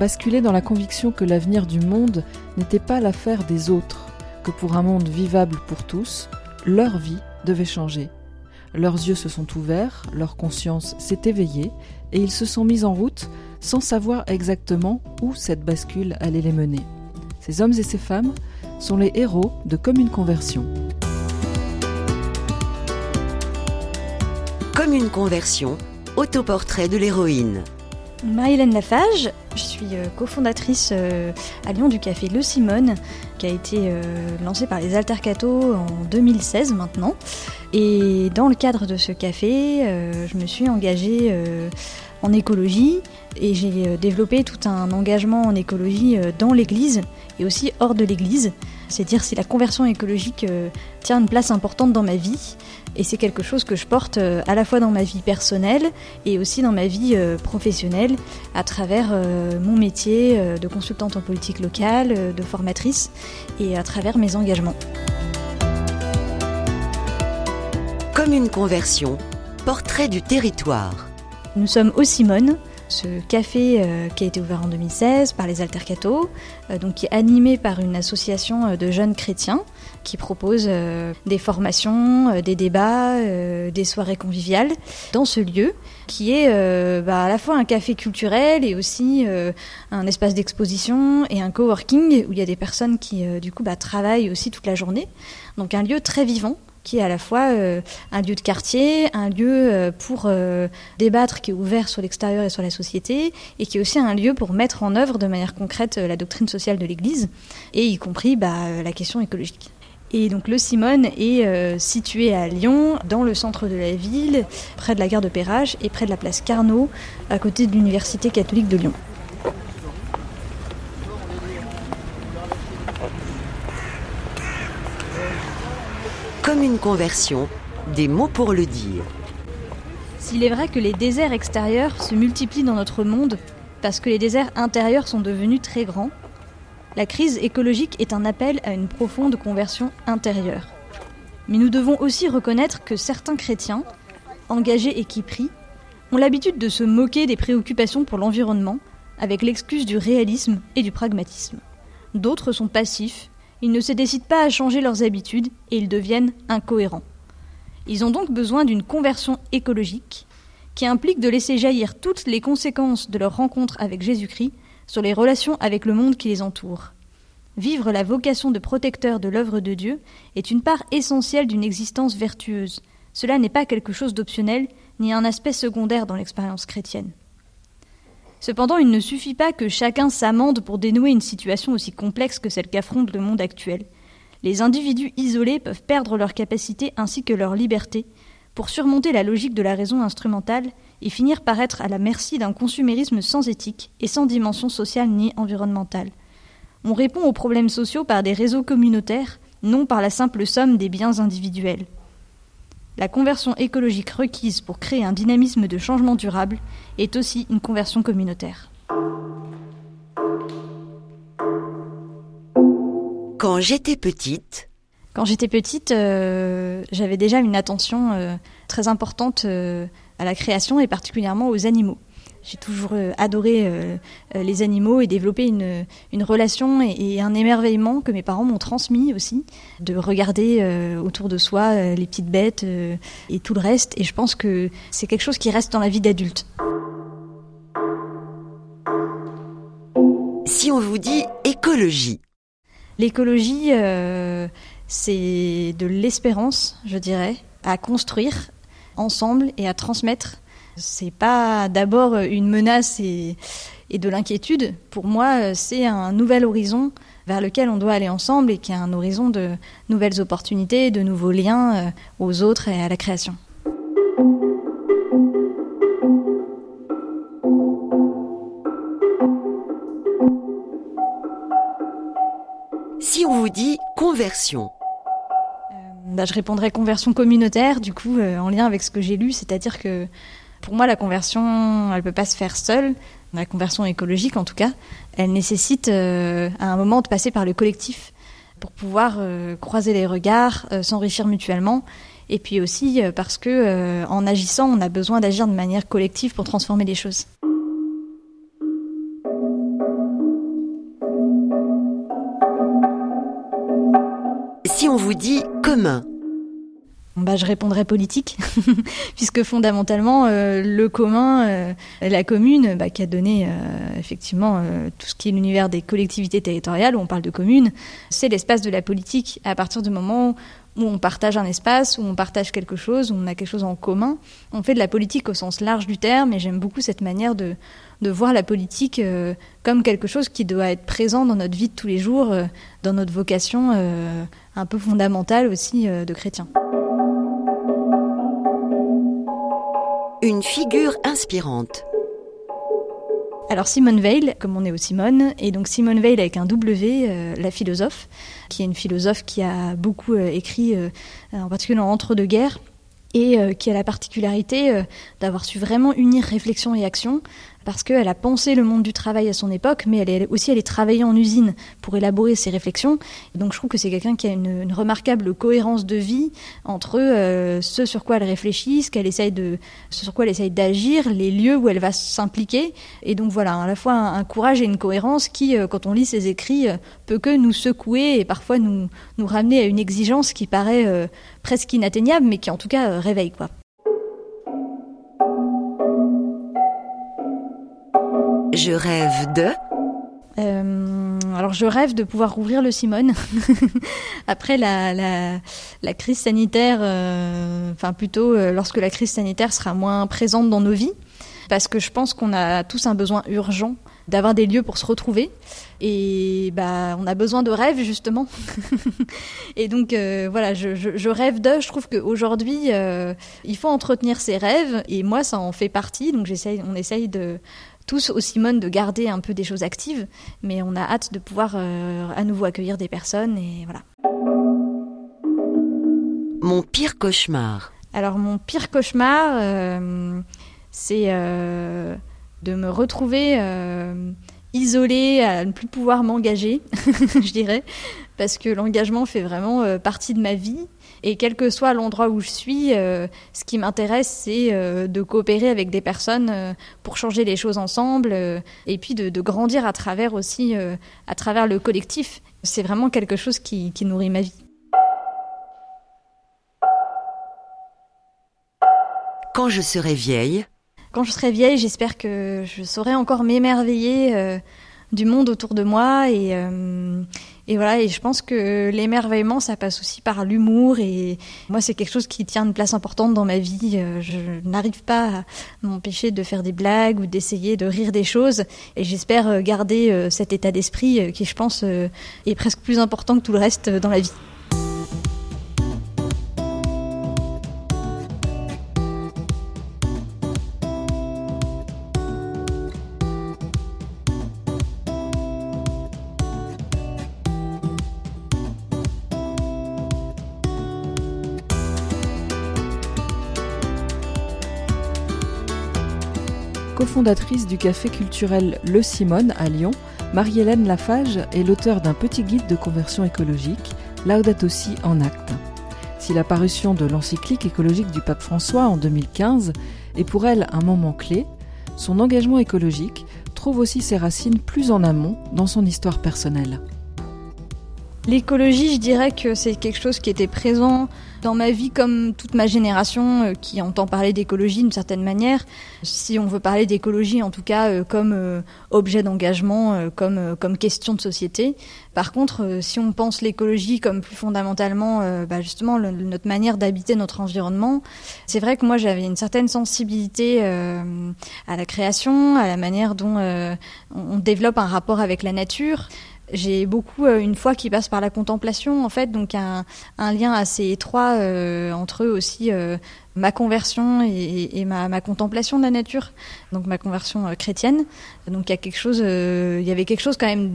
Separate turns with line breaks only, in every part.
Basculé dans la conviction que l'avenir du monde n'était pas l'affaire des autres, que pour un monde vivable pour tous, leur vie devait changer. Leurs yeux se sont ouverts, leur conscience s'est éveillée, et ils se sont mis en route sans savoir exactement où cette bascule allait les mener. Ces hommes et ces femmes sont les héros de Comme une conversion.
Comme une conversion, autoportrait de l'héroïne.
Marie-Hélène Lafage, je suis euh, cofondatrice euh, à Lyon du café Le Simone, qui a été euh, lancé par les Altercato en 2016 maintenant. Et dans le cadre de ce café, je me suis engagée en écologie et j'ai développé tout un engagement en écologie dans l'église et aussi hors de l'église. C'est dire si la conversion écologique tient une place importante dans ma vie et c'est quelque chose que je porte euh, à la fois dans ma vie personnelle et aussi dans ma vie euh, professionnelle à travers euh, mon métier de consultante en politique locale, de formatrice et à travers mes engagements.
Comme une conversion, portrait du territoire.
Nous sommes au Simone, ce café qui a été ouvert en 2016 par les Altercato, donc qui est animé par une association de jeunes chrétiens qui propose euh, des formations, euh, des débats, euh, des soirées conviviales dans ce lieu qui est bah, à la fois un café culturel et aussi un espace d'exposition et un coworking où il y a des personnes qui du coup bah, travaillent aussi toute la journée. Donc un lieu très vivant qui est à la fois un lieu de quartier, un lieu pour débattre qui est ouvert sur l'extérieur et sur la société, et qui est aussi un lieu pour mettre en œuvre de manière concrète la doctrine sociale de l'Église, et y compris bah, la question écologique. Et donc le Simone est euh, situé à Lyon, dans le centre de la ville, près de la gare de Perrache et près de la place Carnot, à côté de l'Université catholique de Lyon.
Comme une conversion, des mots pour le dire.
S'il est vrai que les déserts extérieurs se multiplient dans notre monde, parce que les déserts intérieurs sont devenus très grands, la crise écologique est un appel à une profonde conversion intérieure. Mais nous devons aussi reconnaître que certains chrétiens, engagés et qui prient, ont l'habitude de se moquer des préoccupations pour l'environnement avec l'excuse du réalisme et du pragmatisme. D'autres sont passifs, ils ne se décident pas à changer leurs habitudes et ils deviennent incohérents. Ils ont donc besoin d'une conversion écologique qui implique de laisser jaillir toutes les conséquences de leur rencontre avec Jésus-Christ sur les relations avec le monde qui les entoure. Vivre la vocation de protecteur de l'œuvre de Dieu est une part essentielle d'une existence vertueuse. Cela n'est pas quelque chose d'optionnel, ni un aspect secondaire dans l'expérience chrétienne. Cependant, il ne suffit pas que chacun s'amende pour dénouer une situation aussi complexe que celle qu'affronte le monde actuel. Les individus isolés peuvent perdre leur capacité ainsi que leur liberté pour surmonter la logique de la raison instrumentale et finir par être à la merci d'un consumérisme sans éthique et sans dimension sociale ni environnementale. On répond aux problèmes sociaux par des réseaux communautaires, non par la simple somme des biens individuels. La conversion écologique requise pour créer un dynamisme de changement durable est aussi une conversion communautaire.
Quand j'étais petite,
quand j'étais petite, euh, j'avais déjà une attention euh, très importante euh, à la création et particulièrement aux animaux. J'ai toujours adoré les animaux et développé une, une relation et, un émerveillement que mes parents m'ont transmis aussi, de regarder autour de soi les petites bêtes et tout le reste. Et je pense que c'est quelque chose qui reste dans la vie d'adulte.
Si on vous dit écologie
L'écologie, c'est de l'espérance, je dirais, à construire ensemble et à transmettre c'est pas d'abord une menace et, de l'inquiétude. Pour moi, c'est un nouvel horizon vers lequel on doit aller ensemble et qui est un horizon de nouvelles opportunités, de nouveaux liens euh, aux autres et à la création.
Si on vous dit conversion, euh,
bah, je répondrais conversion communautaire, du coup, euh, en lien avec ce que j'ai lu, c'est-à-dire que pour moi, la conversion, elle ne peut pas se faire seule. La conversion écologique, en tout cas, elle nécessite à un moment de passer par le collectif pour pouvoir croiser les regards, s'enrichir mutuellement et puis aussi euh, parce que euh, en agissant, on a besoin d'agir de manière collective pour transformer les choses.
Si on vous dit commun,
bah, je répondrais politique, puisque fondamentalement, euh, le commun, la commune, bah, qui a donné effectivement tout ce qui est l'univers des collectivités territoriales, où on parle de commune, c'est l'espace de la politique. À partir du moment où on partage un espace, où on partage quelque chose, où on a quelque chose en commun. On fait de la politique au sens large du terme, et j'aime beaucoup cette manière de, de voir la politique euh, comme quelque chose qui doit être présent dans notre vie de tous les jours, euh, dans notre vocation euh, un peu fondamentale aussi de chrétien.
Une figure inspirante.
Alors Simone Veil, comme on est au Simone, et donc Simone Veil avec un W, euh, la philosophe, qui est une philosophe qui a beaucoup euh, écrit, euh, en particulier en entre-deux-guerres, et qui a la particularité d'avoir su vraiment unir réflexion et action parce qu'elle a pensé le monde du travail à son époque, mais elle est aussi allée travailler en usine pour élaborer ses réflexions. donc je trouve que c'est quelqu'un qui a une, remarquable cohérence de vie entre euh, ce sur quoi elle réfléchit, ce qu'elle essaye de, ce sur quoi elle essaye d'agir, les lieux où elle va s'impliquer. Et donc voilà, à la fois un, courage et une cohérence qui, euh, quand on lit ses écrits, euh, peut que nous secouer et parfois nous, nous ramener à une exigence qui paraît presque inatteignable, mais qui en tout cas réveille quoi.
Je rêve de...
Euh, alors je rêve de pouvoir rouvrir le Simone après la, la, crise sanitaire, euh, enfin plutôt euh, lorsque la crise sanitaire sera moins présente dans nos vies, parce que je pense qu'on a tous un besoin urgent d'avoir des lieux pour se retrouver. Et bah, on a besoin de rêves justement. et donc voilà, je, je, rêve de. Je trouve qu'aujourd'hui, il faut entretenir ses rêves. Et moi, ça en fait partie. Donc on essaye de, tous au Simone de garder un peu des choses actives, mais on a hâte de pouvoir euh, à nouveau accueillir des personnes et voilà.
Mon pire cauchemar.
Alors mon pire cauchemar, euh, c'est euh, de me retrouver isolée, à ne plus pouvoir m'engager, je dirais, parce que l'engagement fait vraiment partie de ma vie et quel que soit l'endroit où je suis, euh, ce qui m'intéresse, c'est euh, de coopérer avec des personnes euh, pour changer les choses ensemble et puis de, grandir à travers aussi, à travers le collectif. C'est vraiment quelque chose qui, qui nourrit ma vie.
Quand je serai vieille?
Quand je serai vieille, j'espère que je saurai encore m'émerveiller du monde autour de moi et, et voilà et je pense que l'émerveillement ça passe aussi par l'humour. Et moi c'est quelque chose qui tient une place importante dans ma vie. Euh, je n'arrive pas à m'empêcher de faire des blagues ou d'essayer de rire des choses. Et j'espère garder euh, cet état d'esprit qui je pense est presque plus important que tout le reste dans la vie
cofondatrice du café culturel Le Simone à Lyon, Marie-Hélène Lafage est l'auteur d'un petit guide de conversion écologique, Laudato Si en acte. Si la parution de l'encyclique écologique du pape François en 2015 est pour elle un moment clé, son engagement écologique trouve aussi ses racines plus en amont dans son histoire personnelle.
L'écologie, je dirais que c'est quelque chose qui était présent dans ma vie comme toute ma génération euh, qui entend parler d'écologie d'une certaine manière. Si on veut parler d'écologie, en tout cas euh, comme euh, objet d'engagement, comme comme question de société. Par contre, si on pense l'écologie comme plus fondamentalement, bah justement notre manière d'habiter notre environnement, c'est vrai que moi j'avais une certaine sensibilité à la création, à la manière dont on développe un rapport avec la nature j'ai beaucoup une foi qui passe par la contemplation en fait, donc un, lien assez étroit entre eux aussi ma conversion et, ma, contemplation de la nature, donc ma conversion euh, chrétienne. Donc il y a quelque chose, euh, il y avait quelque chose quand même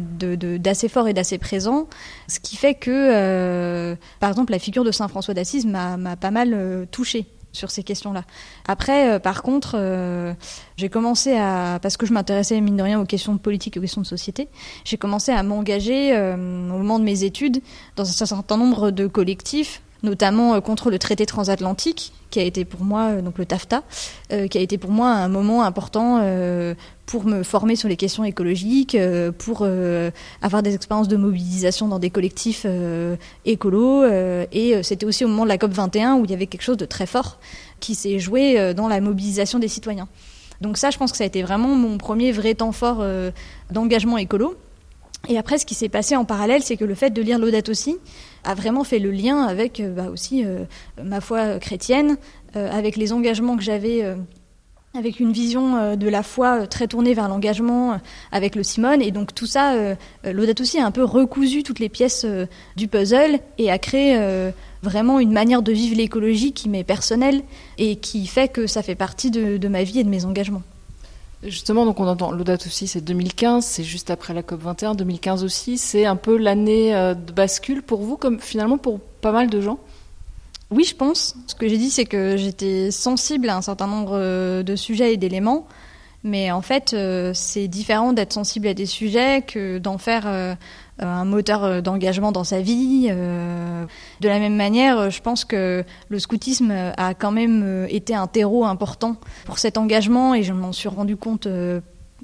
d'assez fort et d'assez présent, ce qui fait que, euh, par exemple, la figure de saint François d'Assise m'a pas mal touchée sur ces questions-là. Après, par contre, j'ai commencé à, parce que je m'intéressais mine de rien aux questions politiques, aux questions de société, j'ai commencé à m'engager au moment de mes études dans un certain nombre de collectifs notamment euh, contre le traité transatlantique, qui a été pour moi, euh, donc le TAFTA, euh, qui a été pour moi un moment important pour me former sur les questions écologiques, pour avoir des expériences de mobilisation dans des collectifs écolos. et c'était aussi au moment de la COP 21 où il y avait quelque chose de très fort qui s'est joué dans la mobilisation des citoyens. Donc ça, je pense que ça a été vraiment mon premier vrai temps fort d'engagement écolo. Et après, ce qui s'est passé en parallèle, c'est que le fait de lire l'Audate aussi a vraiment fait le lien avec euh, bah, aussi euh, ma foi chrétienne, euh, avec les engagements que j'avais avec une vision de la foi très tournée vers l'engagement avec le Simone. Et donc tout ça, l'Audate aussi a un peu recousu toutes les pièces du puzzle et a créé vraiment une manière de vivre l'écologie qui m'est personnelle et qui fait que ça fait partie de ma vie et de mes engagements.
Justement, donc on entend l'audate aussi, c'est 2015, c'est juste après la COP 21, 2015 aussi, c'est un peu l'année euh, de bascule pour vous, comme finalement pour pas mal de gens?
Oui, je pense. Ce que j'ai dit, c'est que j'étais sensible à un certain nombre euh, de sujets et d'éléments, mais en fait, euh, c'est différent d'être sensible à des sujets que d'en faire un moteur euh, d'engagement dans sa vie. Euh, de la même manière, je pense que le scoutisme a quand même été un terreau important pour cet engagement et je m'en suis rendu compte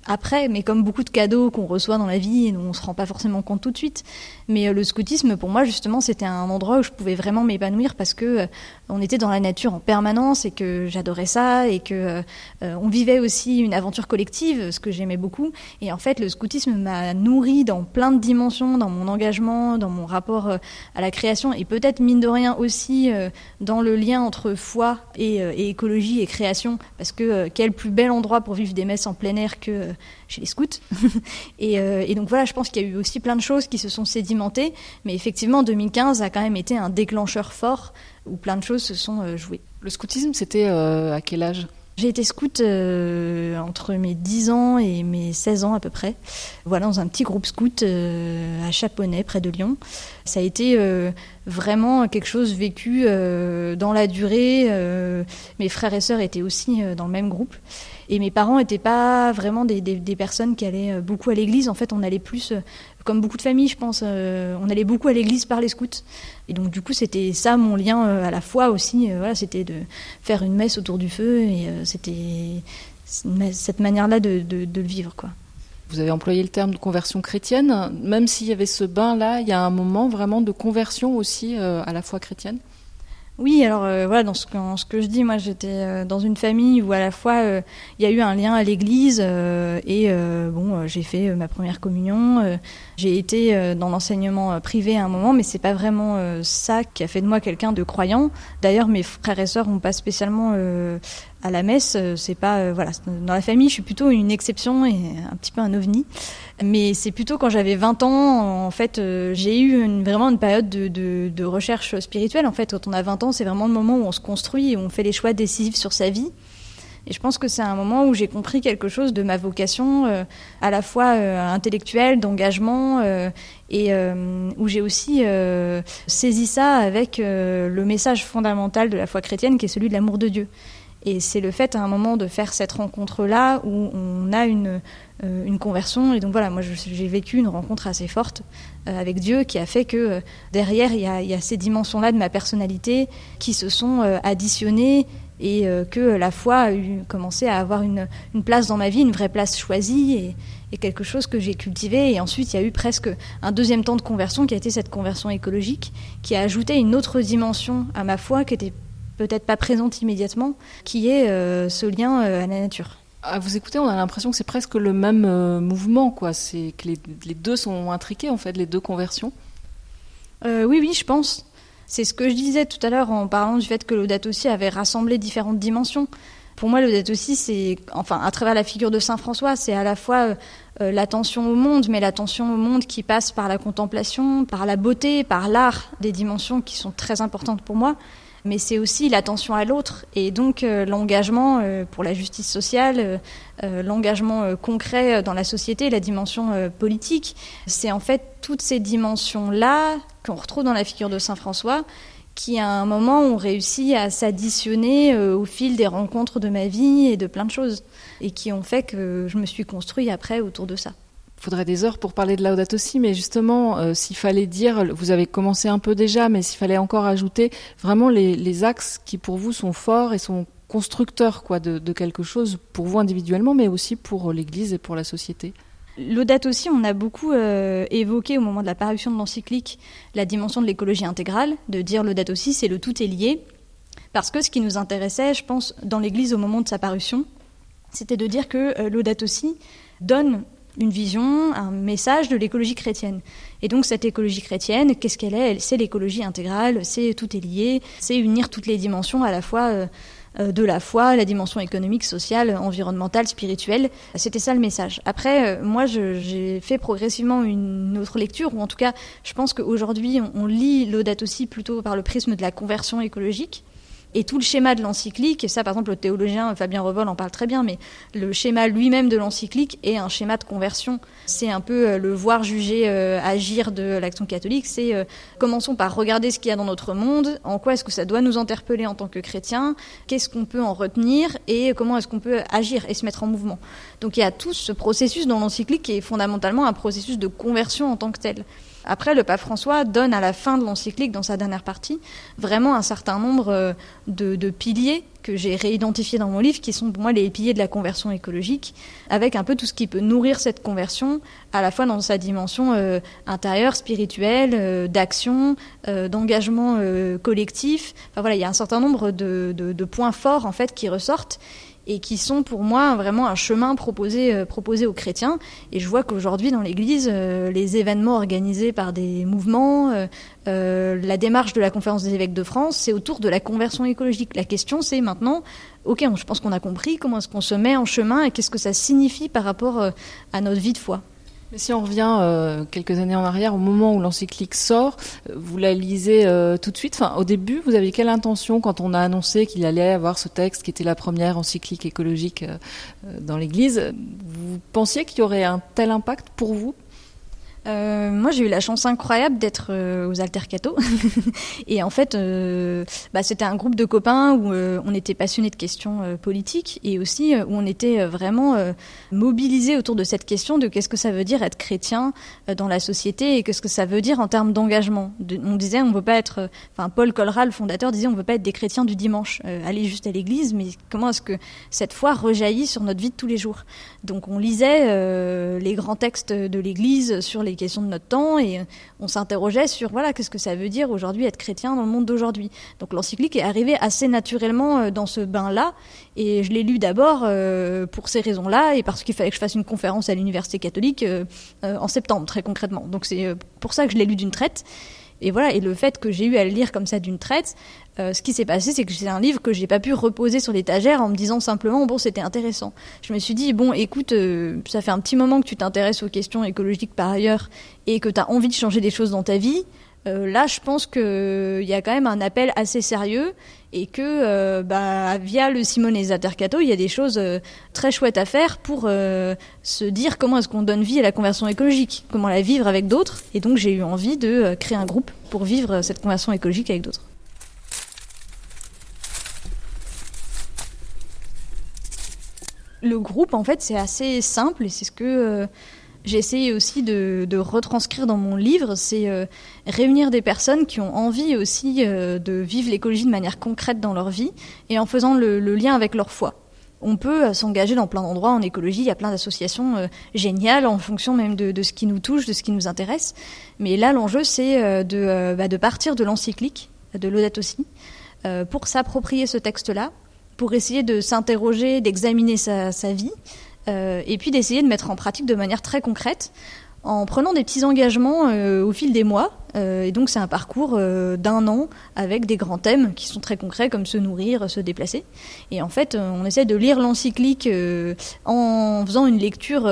après, mais comme beaucoup de cadeaux qu'on reçoit dans la vie on se rend pas forcément compte tout de suite. Mais euh, le scoutisme, pour moi, justement, c'était un endroit où je pouvais vraiment m'épanouir parce que euh, on était dans la nature en permanence et que j'adorais ça et que euh, on vivait aussi une aventure collective, ce que j'aimais beaucoup. Et en fait, le scoutisme m'a nourri dans plein de dimensions, dans mon engagement, dans mon rapport à la création et peut-être mine de rien aussi dans le lien entre foi et, écologie et création, parce que quel plus bel endroit pour vivre des messes en plein air que chez les scouts. Euh, et, donc voilà, je pense qu'il y a eu aussi plein de choses qui se sont sédimentées, mais effectivement 2015 a quand même été un déclencheur fort où plein de choses se sont euh, jouées.
Le scoutisme, c'était à quel âge?
J'ai été scout entre mes 10 ans et mes 16 ans à peu près. Voilà, dans un petit groupe scout à Chaponnet, près de Lyon. Ça a été vraiment quelque chose vécu dans la durée. mes frères et sœurs étaient aussi dans le même groupe. Et mes parents n'étaient pas vraiment des, personnes qui allaient euh, beaucoup à l'église. En fait, on allait plus, euh, comme beaucoup de familles, je pense, euh, on allait beaucoup à l'église par les scouts. Et donc, du coup, c'était ça mon lien à la foi aussi. voilà, c'était de faire une messe autour du feu. Et c'était cette manière-là de, le vivre, quoi.
Vous avez employé le terme de conversion chrétienne. Même s'il y avait ce bain-là, il y a un moment vraiment de conversion aussi à la foi chrétienne?
Oui, alors euh, voilà, dans ce que, ce que, je dis, moi j'étais euh, dans une famille où à la fois euh, il y a eu un lien à l'église et bon, j'ai fait ma première communion. j'ai été dans l'enseignement privé à un moment, mais c'est pas vraiment ça qui a fait de moi quelqu'un de croyant. D'ailleurs, mes frères et sœurs n'ont pas spécialement à la messe, euh, c'est pas euh, voilà, dans la famille, je suis plutôt une exception et un petit peu un ovni. Mais c'est plutôt quand j'avais 20 ans, en fait, euh, j'ai eu vraiment une période de, recherche spirituelle. En fait, quand on a 20 ans, c'est vraiment le moment où on se construit et on fait les choix décisifs sur sa vie. Et je pense que c'est un moment où j'ai compris quelque chose de ma vocation, à la fois intellectuelle, d'engagement, et où j'ai aussi saisi ça avec le message fondamental de la foi chrétienne, qui est celui de l'amour de Dieu. Et c'est le fait à un moment de faire cette rencontre-là où on a une, euh, une conversion. Et donc voilà, moi j'ai vécu une rencontre assez forte euh, avec Dieu qui a fait que euh, derrière, il y, a, ces dimensions-là de ma personnalité qui se sont additionnées et que la foi a commencé à avoir une, une, place dans ma vie, une vraie place choisie et, et quelque chose que j'ai cultivé. Et ensuite, il y a eu presque un deuxième temps de conversion qui a été cette conversion écologique qui a ajouté une autre dimension à ma foi qui était peut-être pas présente immédiatement, qui est euh, ce lien euh, à la nature.
À vous écouter, on a l'impression que c'est presque le même euh, mouvement, quoi. C'est que les, deux sont intriqués, en fait, les deux conversions.
oui, oui, je pense. C'est ce que je disais tout à l'heure en parlant du fait que l'Audate aussi avait rassemblé différentes dimensions. pour moi, Laudato aussi, c'est, enfin, à travers la figure de Saint François, c'est à la fois euh, l'attention au monde, mais l'attention au monde qui passe par la contemplation, par la beauté, par l'art, des dimensions qui sont très importantes pour moi. Mais c'est aussi l'attention à l'autre et donc euh, l'engagement euh, pour la justice sociale, l'engagement concret dans la société, la dimension politique. C'est en fait toutes ces dimensions-là qu'on retrouve dans la figure de Saint François qui à un moment ont réussi à s'additionner euh, au fil des rencontres de ma vie et de plein de choses, et qui ont fait que je me suis construit après autour de ça.
Faudrait des heures pour parler de Laudato aussi, mais justement, euh, s'il fallait dire, vous avez commencé un peu déjà, mais s'il fallait encore ajouter vraiment les, axes qui pour vous sont forts et sont constructeurs quoi, de, de quelque chose pour vous individuellement, mais aussi pour l'Église et pour la société.
L'audate aussi, on a beaucoup euh, évoqué au moment de la parution de l'encyclique la dimension de l'écologie intégrale, de dire l'audate aussi, c'est le tout est lié. Parce que ce qui nous intéressait, je pense, dans l'Église au moment de sa parution, c'était de dire que euh, l'audate aussi donne une vision, un message de l'écologie chrétienne. Et donc cette écologie chrétienne, qu'est-ce qu'elle est? C'est l'écologie intégrale, c'est tout est lié, c'est unir toutes les dimensions à la fois. Euh, euh, de la foi, la dimension économique, sociale, environnementale, spirituelle. C'était ça le message. Après, euh, moi, j'ai fait progressivement une autre lecture, ou en tout cas, je pense qu'aujourd'hui, on, lit l'audate aussi plutôt par le prisme de la conversion écologique. Et tout le schéma de l'encyclique, et ça par exemple le théologien Fabien Revol en parle très bien, mais le schéma lui-même de l'encyclique est un schéma de conversion. C'est un peu euh, le voir, juger, euh, agir de l'action catholique. C'est euh, commençons par regarder ce qu'il y a dans notre monde, en quoi est-ce que ça doit nous interpeller en tant que chrétiens, qu'est-ce qu'on peut en retenir et comment est-ce qu'on peut agir et se mettre en mouvement. Donc il y a tout ce processus dans l'encyclique qui est fondamentalement un processus de conversion en tant que tel. Après, le pape François donne à la fin de l'encyclique, dans sa dernière partie, vraiment un certain nombre euh, de, piliers que j'ai réidentifiés dans mon livre, qui sont pour moi les piliers de la conversion écologique, avec un peu tout ce qui peut nourrir cette conversion, à la fois dans sa dimension euh, intérieure, spirituelle, euh, d'action, d'engagement collectif. Enfin voilà, il y a un certain nombre de, de, points forts en fait qui ressortent et qui sont pour moi vraiment un chemin proposé, euh, proposé aux chrétiens. Et je vois qu'aujourd'hui dans l'Église, euh, les événements organisés par des mouvements, euh, la démarche de la conférence des évêques de France, c'est autour de la conversion écologique. La question c'est maintenant, ok, je pense qu'on a compris comment est-ce qu'on se met en chemin et qu'est-ce que ça signifie par rapport à notre vie de foi.
Mais si on revient euh, quelques années en arrière, au moment où l'encyclique sort, euh, vous la lisez euh, tout de suite? Enfin, au début, vous aviez quelle intention quand on a annoncé qu'il allait avoir ce texte qui était la première encyclique écologique dans l'Église? Vous pensiez qu'il y aurait un tel impact pour vous?
Euh, moi, j'ai eu la chance incroyable d'être euh, aux Altercato. et en fait, euh, bah, c'était un groupe de copains où on était passionnés de questions politiques et aussi où on était vraiment mobilisés autour de cette question de qu'est-ce que ça veut dire être chrétien dans la société et qu'est-ce que ça veut dire en termes d'engagement. on disait, on veut pas être, enfin, Paul Colral, le fondateur, disait, on veut pas être des chrétiens du dimanche, aller juste à l'église, mais comment est-ce que cette foi rejaillit sur notre vie de tous les jours? Donc, on lisait les grands textes de l'église sur les questions de notre temps et on s'interrogeait sur voilà qu'est-ce que ça veut dire aujourd'hui être chrétien dans le monde d'aujourd'hui. Donc l'encyclique est arrivée assez naturellement euh, dans ce bain-là et je l'ai lu d'abord euh, pour ces raisons-là et parce qu'il fallait que je fasse une conférence à l'université catholique euh, en septembre très concrètement. Donc c'est pour ça que je l'ai lu d'une traite. Et voilà, et le fait que j'ai eu à le lire comme ça d'une traite, euh, ce qui s'est passé, c'est que c'est un livre que j'ai pas pu reposer sur l'étagère en me disant simplement bon c'était intéressant. Je me suis dit bon écoute, euh, ça fait un petit moment que tu t'intéresses aux questions écologiques par ailleurs et que tu as envie de changer des choses dans ta vie. Euh, là, je pense qu'il y a quand même un appel assez sérieux et que bah, via le Simone et il y a des choses très chouettes à faire pour se dire comment est-ce qu'on donne vie à la conversion écologique, comment la vivre avec d'autres. Et donc j'ai eu envie de créer un groupe pour vivre cette conversion écologique avec d'autres. Le groupe, en fait, c'est assez simple et c'est ce que euh, j'ai essayé aussi de, retranscrire dans mon livre. C'est euh, réunir des personnes qui ont envie aussi euh, de vivre l'écologie de manière concrète dans leur vie et en faisant le, lien avec leur foi. On peut s'engager dans plein d'endroits en écologie, il y a plein d'associations géniales en fonction même de, ce qui nous touche, de ce qui nous intéresse. Mais là, l'enjeu, c'est de, bah, de partir de l'encyclique, de l'Audate aussi, pour s'approprier ce texte-là pour essayer de s'interroger, d'examiner sa, vie, euh, et puis d'essayer de mettre en pratique de manière très concrète, en prenant des petits engagements euh, au fil des mois, et donc c'est un parcours euh, d'un an avec des grands thèmes qui sont très concrets comme se nourrir, se déplacer. Et en fait, euh, on essaie de lire l'encyclique en faisant une lecture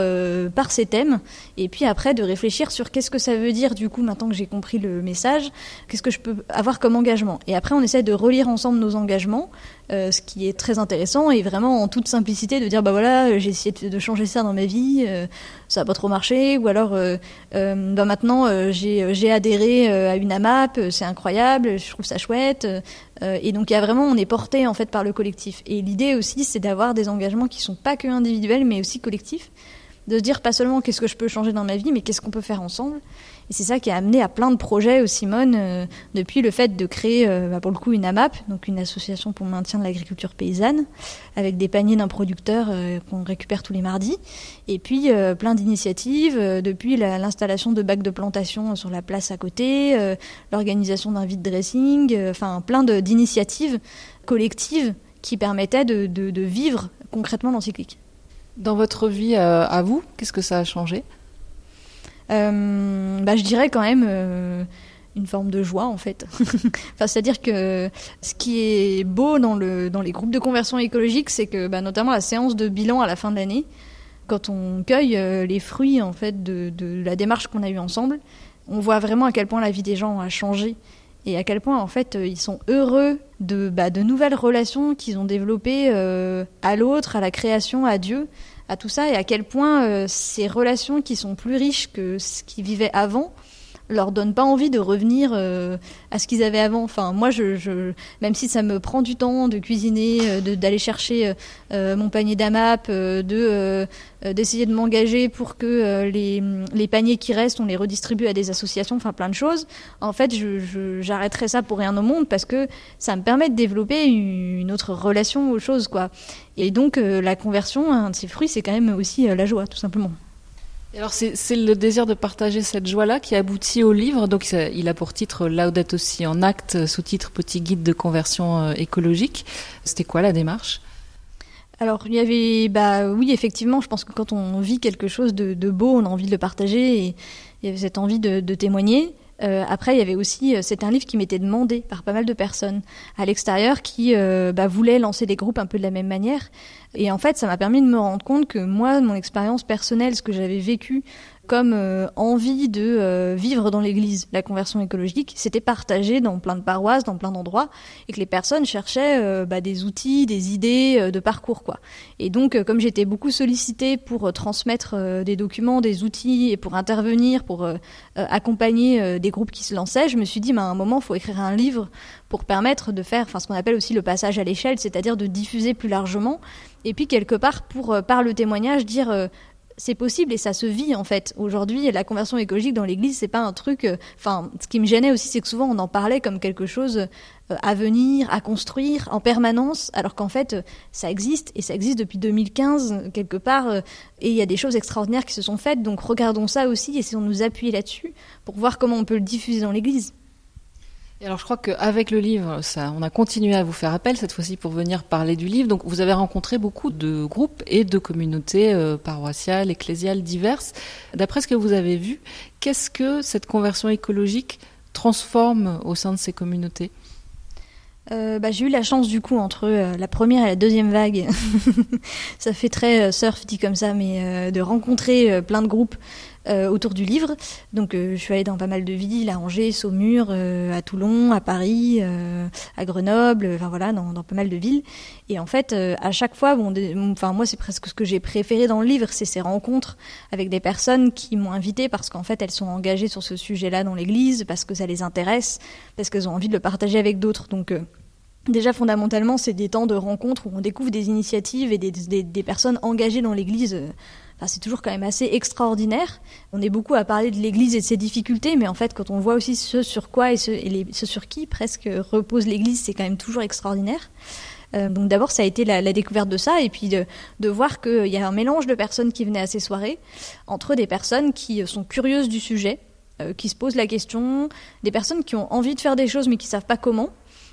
par ces thèmes et puis après de réfléchir sur qu'est-ce que ça veut dire du coup maintenant que j'ai compris le message, qu'est-ce que je peux avoir comme engagement. Et après on essaie de relire ensemble nos engagements euh, ce qui est très intéressant et vraiment en toute simplicité de dire bah voilà j'ai essayé de changer ça dans ma vie euh, ça n'a pas trop marché ou alors euh, bah maintenant j'ai adhéré à une AMAP c'est incroyable je trouve ça chouette et donc il y a vraiment on est porté en fait par le collectif. Et l'idée aussi c'est d'avoir des engagements qui sont pas que individuels mais aussi collectifs de se dire pas seulement qu'est-ce que je peux changer dans ma vie mais qu'est-ce qu'on peut faire ensemble et c'est ça qui a amené à plein de projets au Simone, euh, depuis le fait de créer, euh, bah, pour le coup, une AMAP, donc une association pour le maintien de l'agriculture paysanne, avec des paniers d'un producteur euh, qu'on récupère tous les mardis. Et puis plein d'initiatives, depuis l'installation de bacs de plantation sur la place à côté, l'organisation d'un vide dressing, enfin plein d'initiatives collectives qui permettaient de, de vivre concrètement l'encyclique.
Dans votre vie à vous, qu'est-ce que ça a changé?
Bah, je dirais quand même euh, une forme de joie en fait. enfin, C'est-à-dire que ce qui est beau dans, le, dans les groupes de conversion écologique, c'est que bah, notamment la séance de bilan à la fin de l'année, quand on cueille euh, les fruits en fait de, de la démarche qu'on a eue ensemble, on voit vraiment à quel point la vie des gens a changé et à quel point en fait ils sont heureux de, bah, de nouvelles relations qu'ils ont développées à l'autre, à la création, à Dieu à tout ça et à quel point euh, ces relations qui sont plus riches que ce qu'ils vivaient avant leur donnent pas envie de revenir euh, à ce qu'ils avaient avant. Enfin, moi, je, même si ça me prend du temps de cuisiner, euh, d'aller chercher mon panier d'AMAP, de d'essayer de m'engager pour que les, les, paniers qui restent, on les redistribue à des associations, enfin plein de choses. En fait, j'arrêterai ça pour rien au monde parce que ça me permet de développer une autre relation aux choses, quoi. Et donc, euh, la conversion, un de ses fruits, c'est quand même aussi euh, la joie, tout simplement.
Alors, c'est le désir de partager cette joie-là qui aboutit au livre. Donc, il a pour titre Laudat aussi en acte, sous-titre Petit guide de conversion euh, écologique. C'était quoi la démarche?
Alors il y avait, bah oui effectivement, je pense que quand on vit quelque chose de, beau, on a envie de le partager et il y avait cette envie de témoigner. Euh, après, il y avait aussi, euh, c'était un livre qui m'était demandé par pas mal de personnes à l'extérieur qui euh, bah, voulaient lancer des groupes un peu de la même manière. Et en fait, ça m'a permis de me rendre compte que moi, mon expérience personnelle, ce que j'avais vécu comme euh, envie de euh, vivre dans l'Église. La conversion écologique, c'était partagé dans plein de paroisses, dans plein d'endroits, et que les personnes cherchaient euh, bah, des outils, des idées de parcours, quoi. Et donc, comme j'étais beaucoup sollicitée pour transmettre des documents, des outils, et pour intervenir, pour accompagner des groupes qui se lançaient, je me suis dit, bah, à un moment, il faut écrire un livre pour permettre de faire, enfin, ce qu'on appelle aussi le passage à l'échelle, c'est-à-dire de diffuser plus largement, et puis quelque part pour par le témoignage dire c'est possible et ça se vit en fait. Aujourd'hui, la conversion écologique dans l'Église, c'est pas un truc. Euh, enfin, ce qui me gênait aussi, c'est que souvent on en parlait comme quelque chose euh, à venir, à construire en permanence, alors qu'en fait, euh, ça existe et ça existe depuis 2015 quelque part. Et il y a des choses extraordinaires qui se sont faites. Donc regardons ça aussi, et essayons de nous appuyer là-dessus pour voir comment on peut le diffuser dans l'Église.
Et alors je crois qu'avec le livre, on a continué à vous faire appel cette fois-ci pour venir parler du livre. Donc vous avez rencontré beaucoup de groupes et de communautés euh, paroissiales, ecclésiales diverses. D'après ce que vous avez vu, qu'est-ce que cette conversion écologique transforme au sein de ces communautés?
Euh, bah, j'ai eu la chance du coup entre euh, la première et la deuxième vague, ça fait très surf dit comme ça, mais de rencontrer plein de groupes euh, autour du livre. Donc euh, je suis allée dans pas mal de villes, à Angers, Saumur, euh, à Toulon, à Paris, à Grenoble, enfin voilà, dans, pas mal de villes. Et en fait, à chaque fois, bon, moi c'est presque ce que j'ai préféré dans le livre, c'est ces rencontres avec des personnes qui m'ont invité parce qu'en fait elles sont engagées sur ce sujet-là dans l'Église, parce que ça les intéresse, parce qu'elles ont envie de le partager avec d'autres. Donc Déjà, fondamentalement, c'est des temps de rencontres où on découvre des initiatives et des, des personnes engagées dans l'Église c'est toujours quand même assez extraordinaire. On est beaucoup à parler de l'Église et de ses difficultés, mais en fait, quand on voit aussi ce sur quoi et ce, sur qui presque repose l'Église, c'est quand même toujours extraordinaire. Euh, donc d'abord, ça a été la, découverte de ça, et puis de, voir qu'il y a un mélange de personnes qui venaient à ces soirées, entre des personnes qui sont curieuses du sujet, euh, qui se posent la question, des personnes qui ont envie de faire des choses mais qui savent pas comment,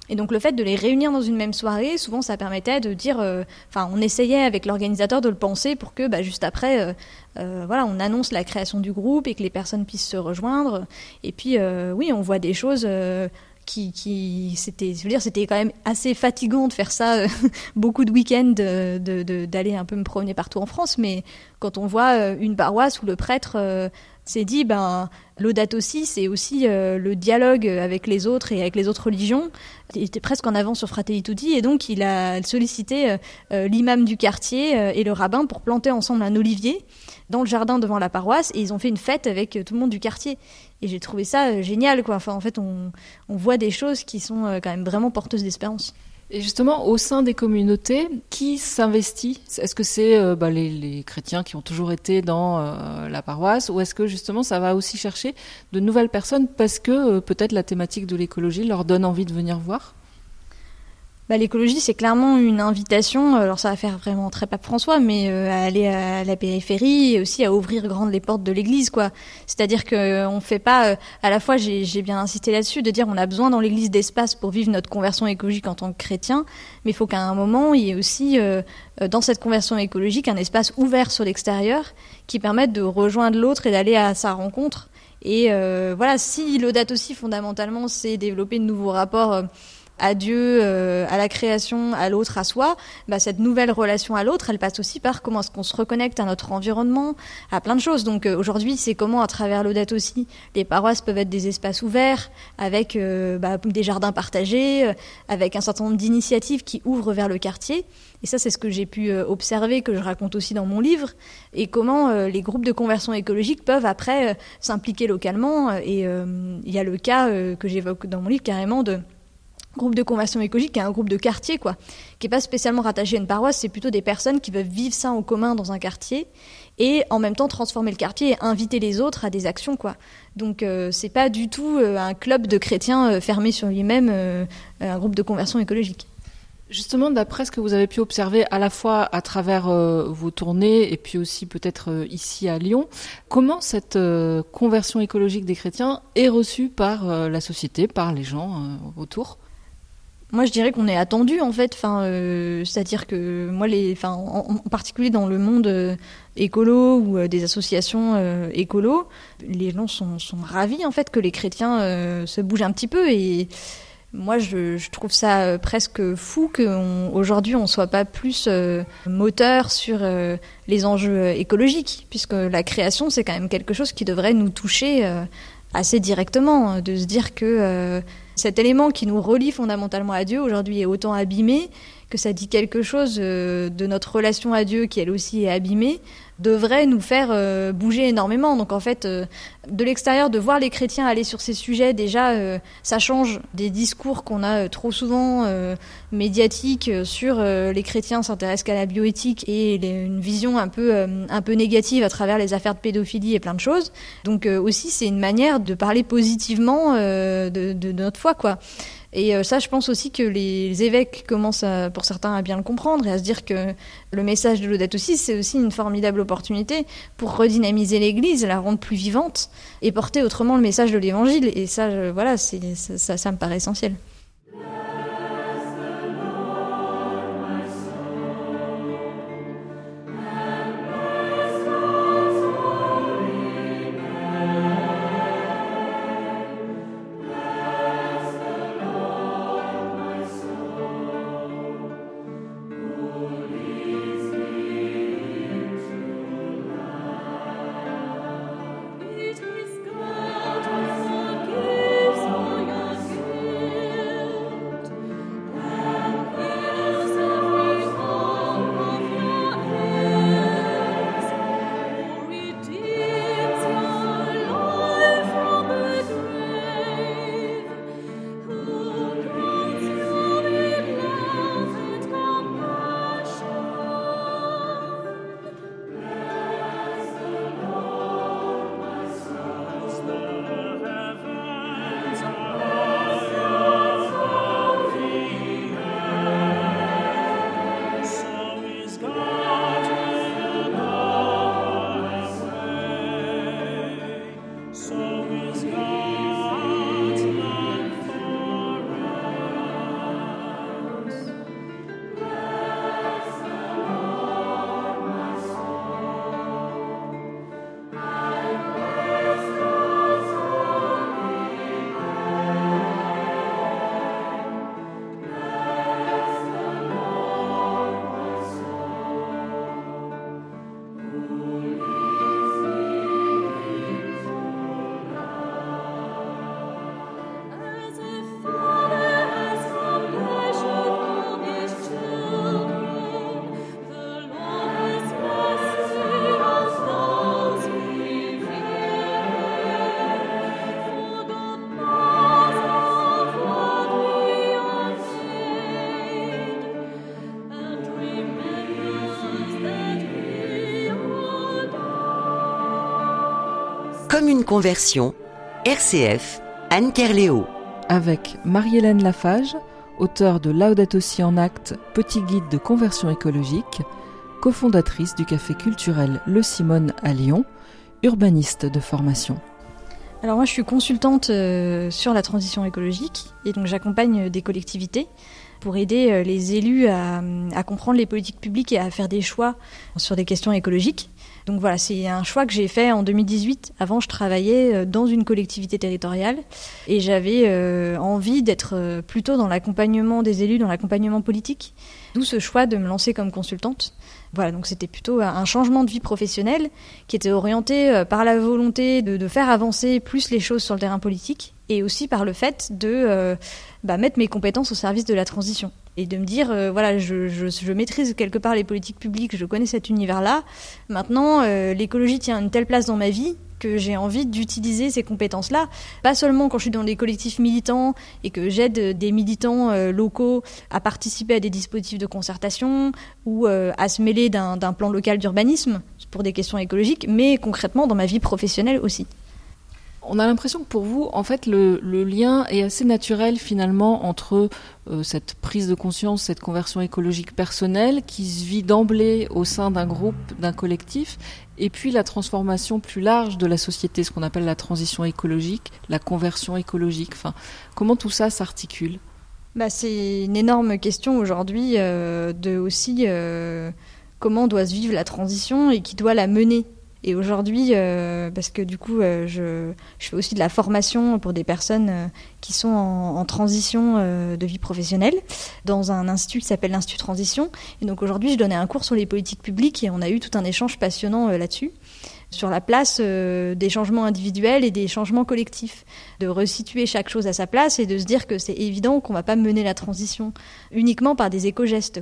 Et donc le fait de les réunir dans une même soirée, souvent ça permettait de dire, euh, enfin on essayait avec l'organisateur de le penser pour que bah, juste après, euh, euh, voilà, on annonce la création du groupe et que les personnes puissent se rejoindre. Et puis oui, on voit des choses qui, qui c'était, je veux dire, c'était quand même assez fatigant de faire ça, beaucoup de week-ends, d'aller de, de, un peu me promener partout en France. Mais quand on voit une paroisse où le prêtre s'est dit, ben, Laudato aussi, c'est aussi euh, le dialogue avec les autres et avec les autres religions. Il était presque en avance sur Fratelli Tutti et donc il a sollicité euh, euh, l'imam du quartier et le rabbin pour planter ensemble un olivier dans le jardin devant la paroisse et ils ont fait une fête avec tout le monde du quartier. Et j'ai trouvé ça génial, quoi. Enfin, en fait, on, on voit des choses qui sont quand même vraiment porteuses d'espérance.
Et justement, au sein des communautés, qui s'investit? Est-ce que c'est euh, bah, les, chrétiens qui ont toujours été dans euh, la paroisse ou est-ce que justement ça va aussi chercher de nouvelles personnes parce que euh, peut-être la thématique de l'écologie leur donne envie de venir voir?
Bah, l'écologie, c'est clairement une invitation. Alors ça va faire vraiment très pape François, mais euh, à aller à la périphérie et aussi à ouvrir grandes les portes de l'Église, quoi. C'est-à-dire que euh, on fait pas. Euh, à la fois, j'ai bien insisté là-dessus de dire on a besoin dans l'Église d'espace pour vivre notre conversion écologique en tant que chrétien, mais il faut qu'à un moment il y ait aussi dans cette conversion écologique un espace ouvert sur l'extérieur qui permette de rejoindre l'autre et d'aller à sa rencontre. Et voilà, si l'audate aussi fondamentalement c'est développer de nouveaux rapports à Dieu, euh, à la création, à l'autre, à soi, bah, cette nouvelle relation à l'autre, elle passe aussi par comment est-ce qu'on se reconnecte à notre environnement, à plein de choses. Donc euh, aujourd'hui, c'est comment, à travers l'Odette aussi, les paroisses peuvent être des espaces ouverts, avec euh, bah, des jardins partagés, avec un certain nombre d'initiatives qui ouvrent vers le quartier. Et ça, c'est ce que j'ai pu observer, que je raconte aussi dans mon livre, et comment les groupes de conversion écologique peuvent après s'impliquer localement. Et il y a le cas que j'évoque dans mon livre carrément de groupe de conversion écologique qui est un groupe de quartier quoi, qui est pas spécialement rattaché à une paroisse, c'est plutôt des personnes qui peuvent vivre ça en commun dans un quartier et en même temps transformer le quartier et inviter les autres à des actions quoi. Donc euh, c'est pas du tout euh, un club de chrétiens euh, fermé sur lui-même, un groupe de conversion écologique.
Justement, d'après ce que vous avez pu observer à la fois à travers vos tournées et puis aussi peut-être ici à Lyon, comment cette conversion écologique des chrétiens est reçue par la société, par les gens autour?
Moi, je dirais qu'on est attendu en fait. Enfin, euh, c'est-à-dire que moi, en, particulier dans le monde euh, écolo ou euh, des associations écolo, les gens sont, ravis en fait que les chrétiens se bougent un petit peu. Et moi, je, je trouve ça presque fou qu'aujourd'hui on, on soit pas plus moteur sur les enjeux écologiques, puisque la création c'est quand même quelque chose qui devrait nous toucher assez directement, de se dire que cet élément qui nous relie fondamentalement à Dieu aujourd'hui est autant abîmé que ça dit quelque chose euh, de notre relation à Dieu qui elle aussi est abîmée, devrait nous faire euh, bouger énormément. Donc en fait, euh, de l'extérieur, de voir les chrétiens aller sur ces sujets, déjà, ça change des discours qu'on a trop souvent médiatiques sur les chrétiens s'intéressent qu'à la bioéthique et une vision un peu, un peu négative à travers les affaires de pédophilie et plein de choses. Donc aussi, c'est une manière de parler positivement de, de notre foi, quoi. Et euh, ça, je pense aussi que les évêques commencent, pour certains, à bien le comprendre et à se dire que le message de l'Audate aussi, c'est aussi une formidable opportunité pour redynamiser l'Église, la rendre plus vivante et porter autrement le message de l'Évangile. Et ça, voilà, ça me paraît essentiel.
Conversion, RCF, Anne Kerléo.
Avec Marie-Hélène Lafage, auteure de Laudato Si en acte, petit guide de conversion écologique, cofondatrice du café culturel Le Simone à Lyon, urbaniste de formation.
Alors moi je suis consultante euh, sur la transition écologique et donc j'accompagne des collectivités pour aider euh, les élus à, à, comprendre les politiques publiques et à faire des choix sur des questions écologiques. Donc voilà, c'est un choix que j'ai fait en 2018. Avant, je travaillais euh, dans une collectivité territoriale et j'avais euh, envie d'être plutôt dans l'accompagnement des élus, dans l'accompagnement politique. D'où ce choix de me lancer comme consultante. Voilà, donc c'était plutôt un changement de vie professionnelle qui était orienté par la volonté de, faire avancer plus les choses sur le terrain politique et aussi par le fait de euh, bah, mettre mes compétences au service de la transition et de me dire euh, voilà je, maîtrise quelque part les politiques publiques, je connais cet univers-là. Maintenant, euh, l'écologie tient une telle place dans ma vie que j'ai envie d'utiliser ces compétences-là, pas seulement quand je suis dans des collectifs militants et que j'aide des militants euh, locaux à participer à des dispositifs de concertation ou à se mêler d'un plan local d'urbanisme pour des questions écologiques, mais concrètement dans ma vie professionnelle aussi
on a l'impression que pour vous, en fait, le, le, lien est assez naturel finalement entre euh, cette prise de conscience, cette conversion écologique personnelle qui se vit d'emblée au sein d'un groupe, d'un collectif, et puis la transformation plus large de la société, ce qu'on appelle la transition écologique, la conversion écologique. Enfin, comment tout ça s'articule?
Bah, C'est une énorme question aujourd'hui euh, de aussi euh, comment doit se vivre la transition et qui doit la mener et aujourd'hui, euh, parce que du coup, euh, je, fais aussi de la formation pour des personnes euh, qui sont en, transition de vie professionnelle dans un institut qui s'appelle l'Institut Transition. Et donc aujourd'hui, je donnais un cours sur les politiques publiques et on a eu tout un échange passionnant là-dessus sur la place euh, des changements individuels et des changements collectifs, de resituer chaque chose à sa place et de se dire que c'est évident qu'on va pas mener la transition uniquement par des éco-gestes.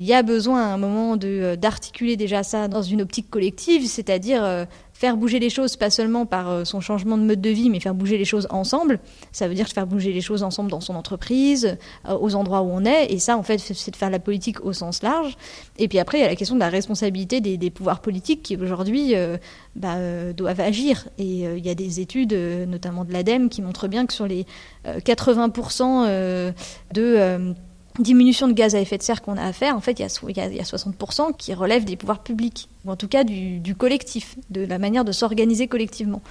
Il y a besoin à un moment de, d'articuler déjà ça dans une optique collective, c'est-à-dire euh, faire bouger les choses, pas seulement par euh, son changement de mode de vie, mais faire bouger les choses ensemble. Ça veut dire faire bouger les choses ensemble dans son entreprise, euh, aux endroits où on est. Et ça, en fait, c'est de faire la politique au sens large. Et puis après, il y a la question de la responsabilité des, pouvoirs politiques qui aujourd'hui euh, bah, doivent agir. Et il y a des études, notamment de l'ADEME, qui montrent bien que sur les 80% de diminution de gaz à effet de serre qu'on a à faire, en fait, il y a, il y a 60% qui relèvent des pouvoirs publics, ou en tout cas du, collectif, de la manière de s'organiser collectivement.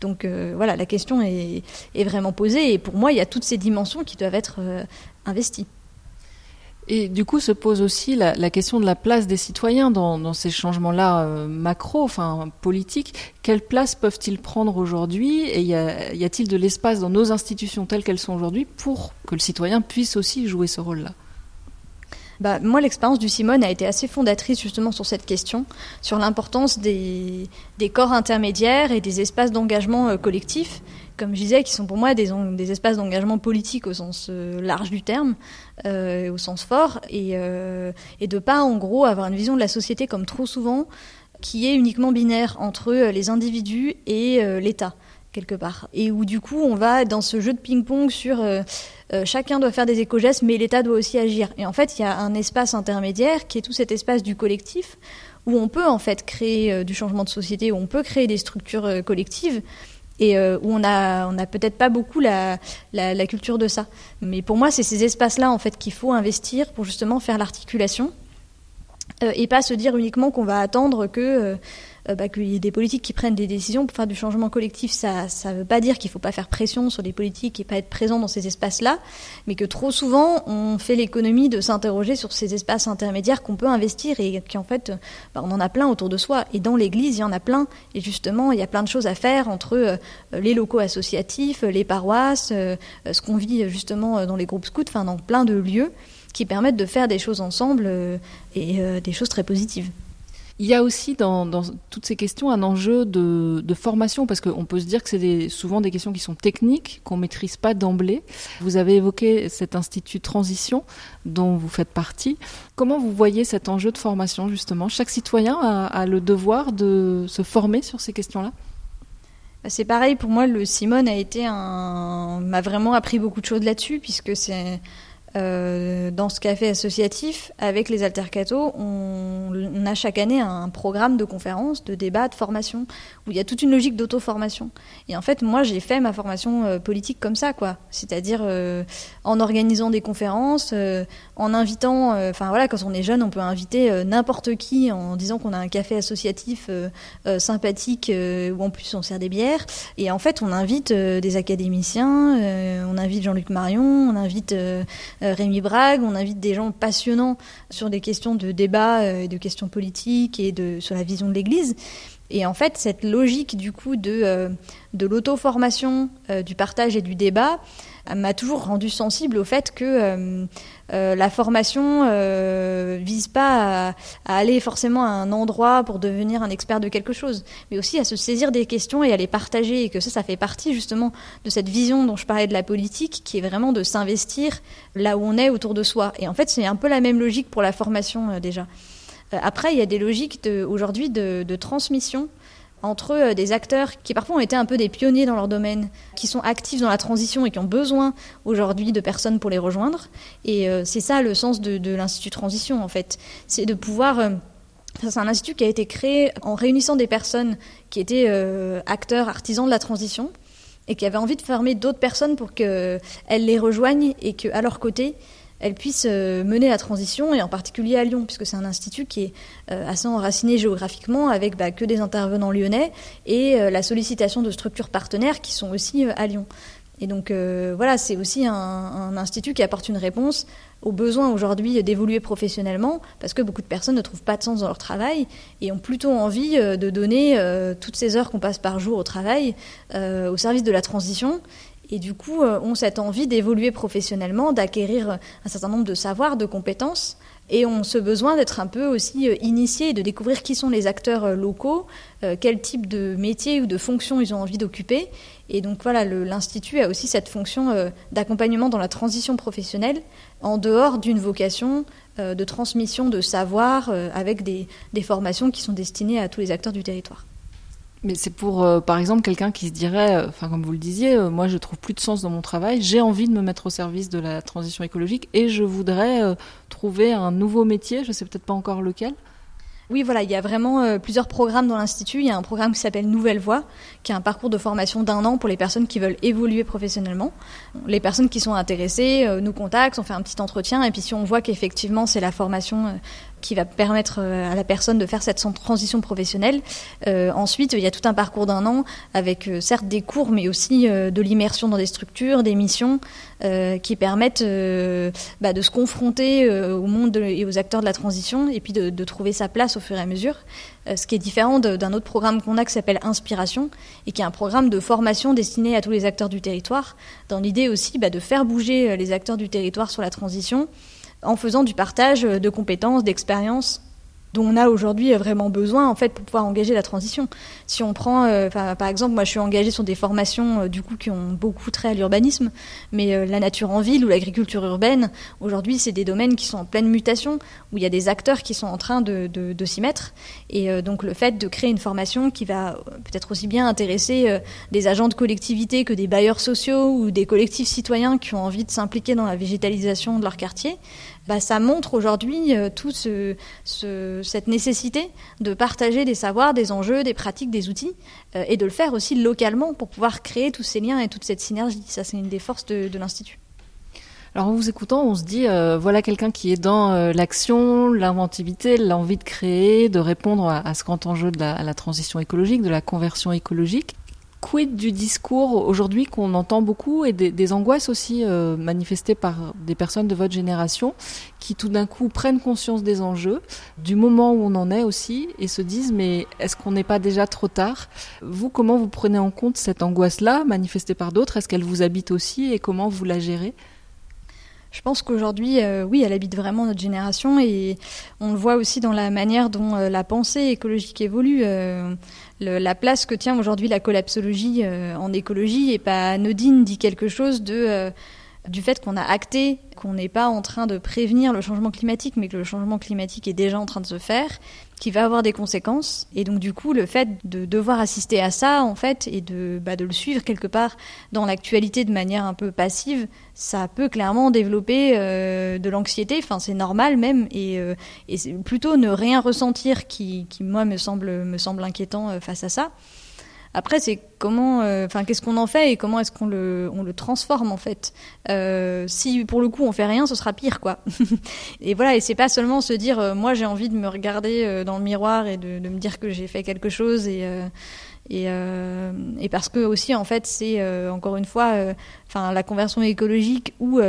Donc euh, voilà, la question est, est, vraiment posée, et pour moi, il y a toutes ces dimensions qui doivent être euh, investies.
Et du coup se pose aussi la, question de la place des citoyens dans, ces changements-là euh, macro, enfin politiques. Quelle place peuvent-ils prendre aujourd'hui Et y a-t-il de l'espace dans nos institutions telles qu'elles sont aujourd'hui pour que le citoyen puisse aussi jouer ce rôle-là?
Bah, moi, l'expérience du Simone a été assez fondatrice justement sur cette question, sur l'importance des, des, corps intermédiaires et des espaces d'engagement euh, collectif, comme je disais, qui sont pour moi des, espaces d'engagement politique au sens euh, large du terme, euh, au sens fort, et, euh, et de pas en gros avoir une vision de la société comme trop souvent qui est uniquement binaire entre les individus et euh, l'État quelque part. Et où du coup on va dans ce jeu de ping-pong sur euh, euh, chacun doit faire des éco-gestes mais l'État doit aussi agir. Et en fait il y a un espace intermédiaire qui est tout cet espace du collectif où on peut en fait créer euh, du changement de société, où on peut créer des structures euh, collectives et euh, où on a on a peut-être pas beaucoup la, la, la culture de ça. Mais pour moi c'est ces espaces-là en fait qu'il faut investir pour justement faire l'articulation euh, et pas se dire uniquement qu'on va attendre que euh, bah, qu'il y ait des politiques qui prennent des décisions pour faire du changement collectif. Ça ça veut pas dire qu'il faut pas faire pression sur les politiques et pas être présent dans ces espaces-là, mais que trop souvent on fait l'économie de s'interroger sur ces espaces intermédiaires qu'on peut investir et qui en fait bah, on en a plein autour de soi. Et dans l'Église il y en a plein. Et justement il y a plein de choses à faire entre euh, les locaux associatifs, les paroisses, euh, ce qu'on vit justement dans les groupes scouts, enfin dans plein de lieux qui permettent de faire des choses ensemble euh, et euh, des choses très positives.
Il y a aussi dans, toutes ces questions un enjeu de, formation, parce qu'on peut se dire que c'est souvent des questions qui sont techniques, qu'on ne maîtrise pas d'emblée. Vous avez évoqué cet institut transition dont vous faites partie. Comment vous voyez cet enjeu de formation, justement? Chaque citoyen a, le devoir de se former sur ces questions-là?
C'est pareil pour moi. Le Simone a été m'a vraiment appris beaucoup de choses là-dessus puisque c'est euh, dans ce café associatif, avec les Altercato, on, a chaque année un programme de conférences, de débats, de formation, où il y a toute une logique d'auto-formation. Et en fait, moi, j'ai fait ma formation euh, politique comme ça, quoi. C'est-à-dire euh, en organisant des conférences, en invitant, enfin voilà, quand on est jeune, on peut inviter n'importe qui en disant qu'on a un café associatif sympathique où en plus on sert des bières. Et en fait, on invite des académiciens, on invite Jean-Luc Marion, on invite Rémi Brague, on invite des gens passionnants sur des questions de débat et de questions politiques et de, sur la vision de l'Église. Et en fait, cette logique du coup de, euh, de l'auto-formation, euh, du partage et du débat m'a toujours rendu sensible au fait que euh, euh la formation euh, vise pas à, aller forcément à un endroit pour devenir un expert de quelque chose, mais aussi à se saisir des questions et à les partager. Et que ça, ça fait partie justement de cette vision dont je parlais de la politique, qui est vraiment de s'investir là où on est autour de soi. Et en fait, c'est un peu la même logique pour la formation déjà. Euh, après, il y a des logiques aujourd'hui de, transmission entre euh, des acteurs qui parfois ont été un peu des pionniers dans leur domaine, qui sont actifs dans la transition et qui ont besoin aujourd'hui de personnes pour les rejoindre. Et euh, c'est ça le sens de, de l'Institut Transition, en fait. C'est de pouvoir... Euh, c'est un institut qui a été créé en réunissant des personnes qui étaient acteurs, artisans de la transition, et qui avaient envie de former d'autres personnes pour qu'elles les rejoignent et qu'à leur côté, elle puisse euh, mener la transition, et en particulier à Lyon, puisque c'est un institut qui est euh, assez enraciné géographiquement, avec bah, que des intervenants lyonnais, et euh, la sollicitation de structures partenaires qui sont aussi à Lyon. Et donc voilà, c'est aussi un, un, institut qui apporte une réponse aux besoins aujourd'hui d'évoluer professionnellement, parce que beaucoup de personnes ne trouvent pas de sens dans leur travail et ont plutôt envie de donner toutes ces heures qu'on passe par jour au travail au service de la transition et du coup euh, ont cette envie d'évoluer professionnellement, d'acquérir un certain nombre de savoirs, de compétences, et ont ce besoin d'être un peu aussi euh, initiés, de découvrir qui sont les acteurs euh, locaux, quel type de métier ou de fonction ils ont envie d'occuper. Et donc voilà, l'Institut a aussi cette fonction d'accompagnement dans la transition professionnelle, en dehors d'une vocation de transmission de savoir, avec des formations qui sont destinées à tous les acteurs du territoire.
Mais c'est pour, euh, par exemple, quelqu'un qui se dirait, euh, enfin comme vous le disiez, euh, moi je trouve plus de sens dans mon travail, j'ai envie de me mettre au service de la transition écologique et je voudrais trouver un nouveau métier, je sais peut-être pas encore lequel.
Oui, voilà, il y a vraiment plusieurs programmes dans l'Institut. Il y a un programme qui s'appelle Nouvelle Voie, qui est un parcours de formation d'un an pour les personnes qui veulent évoluer professionnellement. Les personnes qui sont intéressées nous contactent, on fait un petit entretien, et puis si on voit qu'effectivement c'est la formation qui va permettre euh, à la personne de faire cette transition professionnelle. Euh, ensuite, il y a tout un parcours d'un an avec euh, certes des cours, mais aussi de l'immersion dans des structures, des missions qui permettent bah, de se confronter au monde de, et aux acteurs de la transition et puis de, de, trouver sa place au fur et à mesure. ce qui est différent d'un autre programme qu'on a qui s'appelle Inspiration et qui est un programme de formation destiné à tous les acteurs du territoire, dans l'idée aussi bah, de faire bouger les acteurs du territoire sur la transition en faisant du partage de compétences, d'expériences dont on a aujourd'hui vraiment besoin en fait pour pouvoir engager la transition. Si on prend, euh, par exemple, moi je suis engagée sur des formations euh, du coup qui ont beaucoup trait à l'urbanisme, mais euh, la nature en ville ou l'agriculture urbaine, aujourd'hui c'est des domaines qui sont en pleine mutation, où il y a des acteurs qui sont en train de, de, s'y mettre, et euh, donc le fait de créer une formation qui va euh, peut-être aussi bien intéresser euh, des agents de collectivité que des bailleurs sociaux ou des collectifs citoyens qui ont envie de s'impliquer dans la végétalisation de leur quartier, bah, ça montre aujourd'hui euh, tout ce, ce, cette nécessité de partager des savoirs, des enjeux, des pratiques, des outils, euh, et de le faire aussi localement pour pouvoir créer tous ces liens et toute cette synergie. Ça, c'est une des forces de, l'Institut.
Alors en vous écoutant, on se dit, euh, voilà quelqu'un qui est dans l'action, l'inventivité, l'envie de créer, de répondre à, ce grand enjeu de la transition écologique, de la conversion écologique quid du discours aujourd'hui qu'on entend beaucoup et des, angoisses aussi euh, manifestées par des personnes de votre génération qui tout d'un coup prennent conscience des enjeux, du moment où on en est aussi et se disent mais est-ce qu'on n'est pas déjà trop tard? Vous, comment vous prenez en compte cette angoisse-là manifestée par d'autres? Est-ce qu'elle vous habite aussi et comment vous la gérez?
Je pense qu'aujourd'hui, euh, oui, elle habite vraiment notre génération et on le voit aussi dans la manière dont euh, la pensée écologique évolue. Euh, la place que tient aujourd'hui la collapsologie en écologie est pas anodine, dit quelque chose du fait qu'on a acté qu'on n'est pas en train de prévenir le changement climatique, mais que le changement climatique est déjà en train de se faire, qui va avoir des conséquences. Et donc du coup, le fait de devoir assister à ça, en fait, et de, bah, de le suivre quelque part dans l'actualité de manière un peu passive, ça peut clairement développer euh, de l'anxiété. Enfin, c'est normal même, et, euh, et plutôt ne rien ressentir qui, qui moi me semble me semble inquiétant euh, face à ça. Après, c'est comment, euh, enfin, qu'est-ce qu'on en fait et comment est-ce qu'on le, on le transforme en fait. Euh, si pour le coup on fait rien, ce sera pire, quoi. et voilà, et c'est pas seulement se dire, euh, moi j'ai envie de me regarder dans le miroir et de, me dire que j'ai fait quelque chose et et, et, parce que aussi en fait c'est encore une fois enfin la conversion écologique ou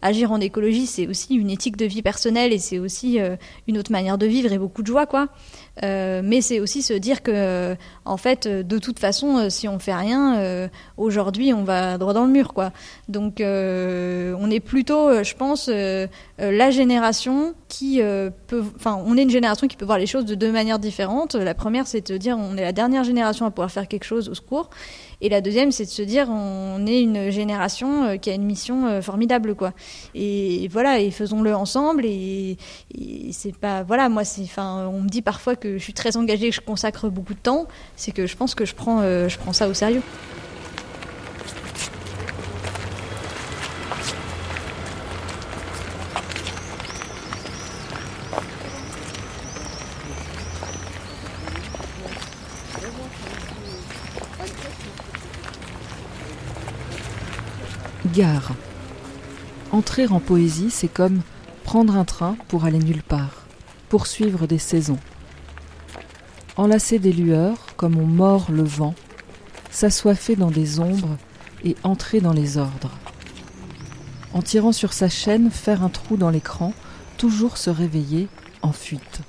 agir en écologie c'est aussi une éthique de vie personnelle et c'est aussi une autre manière de vivre et beaucoup de joie quoi mais c'est aussi se dire que en fait de toute façon si on fait rien aujourd'hui on va droit dans le mur quoi donc on est plutôt je pense la génération qui peut enfin on est une génération qui peut voir les choses de deux manières différentes la première c'est de dire on est la dernière génération à pouvoir faire quelque chose au secours. Et la deuxième, c'est de se dire, on est une génération euh, qui a une mission euh, formidable, quoi. Et, voilà, et faisons-le ensemble. Et, c'est pas, voilà, moi, enfin, on me dit parfois que je suis très engagée, que je consacre beaucoup de temps. C'est que je pense que je prends, euh, je prends ça au sérieux.
Entrer en poésie, c'est comme prendre un train pour aller nulle part, poursuivre des saisons. Enlacer des lueurs comme on mord le vent, s'assoiffer dans des ombres et entrer dans les ordres. En tirant sur sa chaîne, faire un trou dans l'écran, toujours se réveiller en fuite.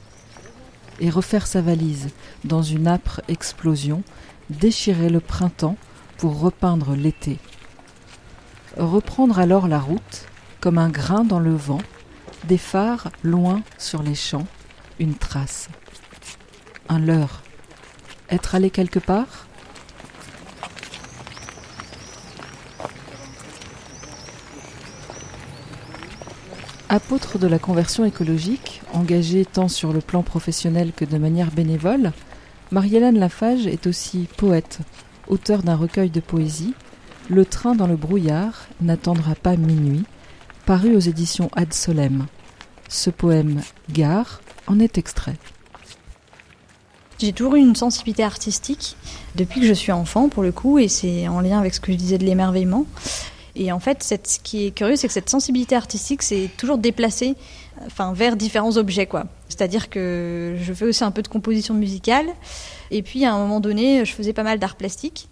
Et refaire sa valise dans une âpre explosion, déchirer le printemps pour repeindre l'été reprendre alors la route, comme un grain dans le vent, des phares loin sur les champs, une trace. Un leurre. Être allé quelque part? Apôtre de la conversion écologique, engagée tant sur le plan professionnel que de manière bénévole, Marie-Hélène Lafage est aussi poète, auteur d'un recueil de poésie le train dans le brouillard n'attendra pas minuit, paru aux éditions Ad Solem. Ce poème Gare en est extrait.
J'ai toujours eu une sensibilité artistique depuis que je suis enfant, pour le coup, et c'est en lien avec ce que je disais de l'émerveillement. Et en fait, ce qui est curieux, c'est que cette sensibilité artistique s'est toujours déplacée enfin, vers différents objets. quoi. C'est-à-dire que je fais aussi un peu de composition musicale, et puis à un moment donné, je faisais pas mal d'art plastique.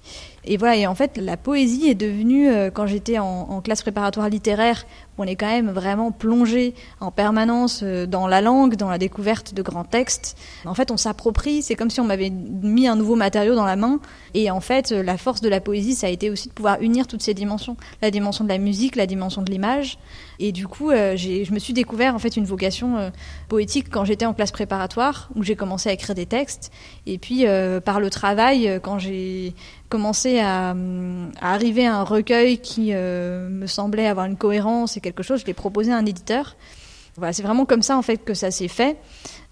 Et voilà, et en fait, la poésie est devenue, euh, quand j'étais en, classe préparatoire littéraire, on est quand même vraiment plongé en permanence euh, dans la langue, dans la découverte de grands textes. En fait, on s'approprie, c'est comme si on m'avait mis un nouveau matériau dans la main. Et en fait, euh, la force de la poésie, ça a été aussi de pouvoir unir toutes ces dimensions. La dimension de la musique, la dimension de l'image. Et du coup, je me suis découvert en fait une vocation poétique quand j'étais en classe préparatoire, où j'ai commencé à écrire des textes. Et puis, par le travail, quand j'ai commencé à, arriver à un recueil qui euh, me semblait avoir une cohérence et quelque chose, je l'ai proposé à un éditeur. Voilà, c'est vraiment comme ça en fait que ça s'est fait,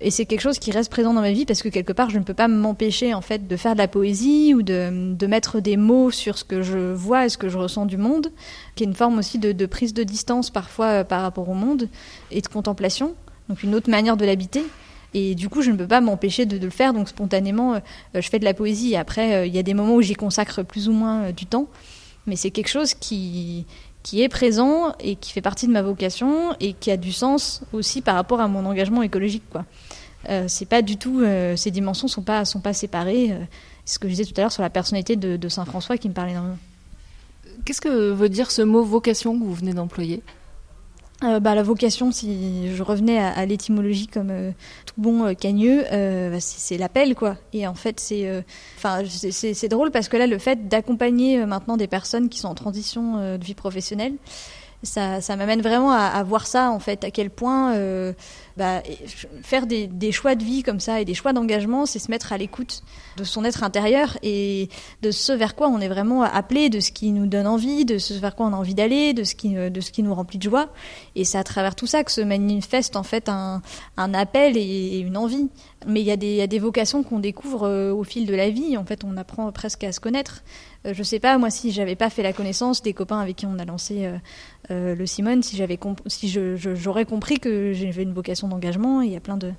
et c'est quelque chose qui reste présent dans ma vie parce que quelque part je ne peux pas m'empêcher en fait de faire de la poésie ou de, de, mettre des mots sur ce que je vois et ce que je ressens du monde, qui est une forme aussi de, de prise de distance parfois euh, par rapport au monde et de contemplation, donc une autre manière de l'habiter. Et du coup, je ne peux pas m'empêcher de, le faire. Donc spontanément, euh, je fais de la poésie. Après, euh, il y a des moments où j'y consacre plus ou moins euh, du temps. Mais c'est quelque chose qui, qui est présent et qui fait partie de ma vocation et qui a du sens aussi par rapport à mon engagement écologique. C'est pas du tout, ces dimensions sont pas sont pas séparées. c'est ce que je disais tout à l'heure sur la personnalité de, de Saint François qui me parlait énormément.
Qu'est-ce que veut dire ce mot vocation que vous venez d'employer?
Euh, bah, la vocation, si je revenais à, l'étymologie comme euh, tout bon euh, cagneux, bah, c'est l'appel quoi. Et en fait, c'est, enfin, c'est drôle parce que là, le fait d'accompagner maintenant des personnes qui sont en transition de vie professionnelle, ça, ça m'amène vraiment à, à, voir ça en fait, à quel point bah, faire des, choix de vie comme ça et des choix d'engagement, c'est se mettre à l'écoute de son être intérieur et de ce vers quoi on est vraiment appelé, de ce qui nous donne envie, de ce vers quoi on a envie d'aller, de ce qui, de ce qui nous remplit de joie. Et c'est à travers tout ça que se manifeste en fait un, appel et, une envie. Mais il y, y, a des vocations qu'on découvre euh, au fil de la vie. En fait, on apprend presque à se connaître. Euh, je sais pas, moi, si j'avais pas fait la connaissance des copains avec qui on a lancé euh, euh, le Simone, si j'avais si j'aurais compris que j'avais une vocation d'engagement, il y a plein de,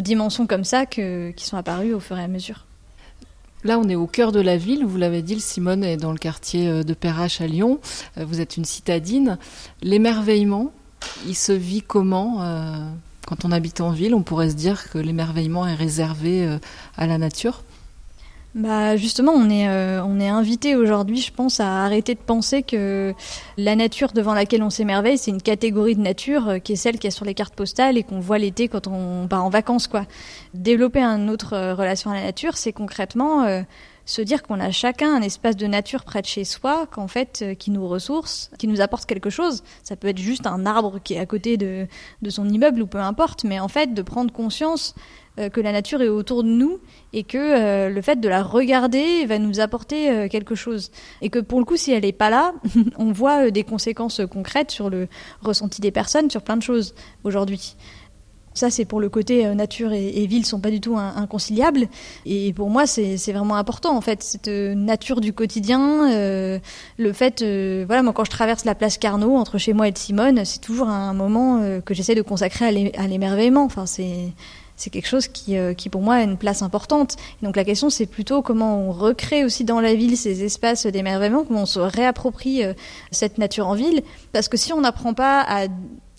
dimensions comme ça qui sont apparues au fur et à mesure.
Là, on est au cœur de la ville. Vous l'avez dit, le Simone est dans le quartier de Perrache à Lyon. Vous êtes une citadine. L'émerveillement, il se vit comment Quand on habite en ville, on pourrait se dire que l'émerveillement est réservé à la nature.
Bah justement, on est euh, on est invité aujourd'hui, je pense, à arrêter de penser que la nature devant laquelle on s'émerveille, c'est une catégorie de nature euh, qui est celle qui est sur les cartes postales et qu'on voit l'été quand on part en vacances, quoi. Développer une autre euh, relation à la nature, c'est concrètement se dire qu'on a chacun un espace de nature près de chez soi, qu'en fait, qui nous ressource, qui nous apporte quelque chose. Ça peut être juste un arbre qui est à côté de, de son immeuble ou peu importe, mais en fait, de prendre conscience euh, que la nature est autour de nous et que euh, le fait de la regarder va nous apporter euh, quelque chose. Et que pour le coup, si elle n'est pas là, on voit des conséquences concrètes sur le ressenti des personnes, sur plein de choses aujourd'hui. Ça, c'est pour le côté nature et, et, ville sont pas du tout inconciliables. Et pour moi, c'est vraiment important, en fait, cette nature du quotidien. le fait, voilà, moi, quand je traverse la place Carnot, entre chez moi et Simone, c'est toujours un moment que j'essaie de consacrer à l'émerveillement. Enfin, c'est c'est quelque chose qui, euh, qui, pour moi, a une place importante. donc la question, c'est plutôt comment on recrée aussi dans la ville ces espaces d'émerveillement, comment on se réapproprie euh, cette nature en ville. Parce que si on n'apprend pas à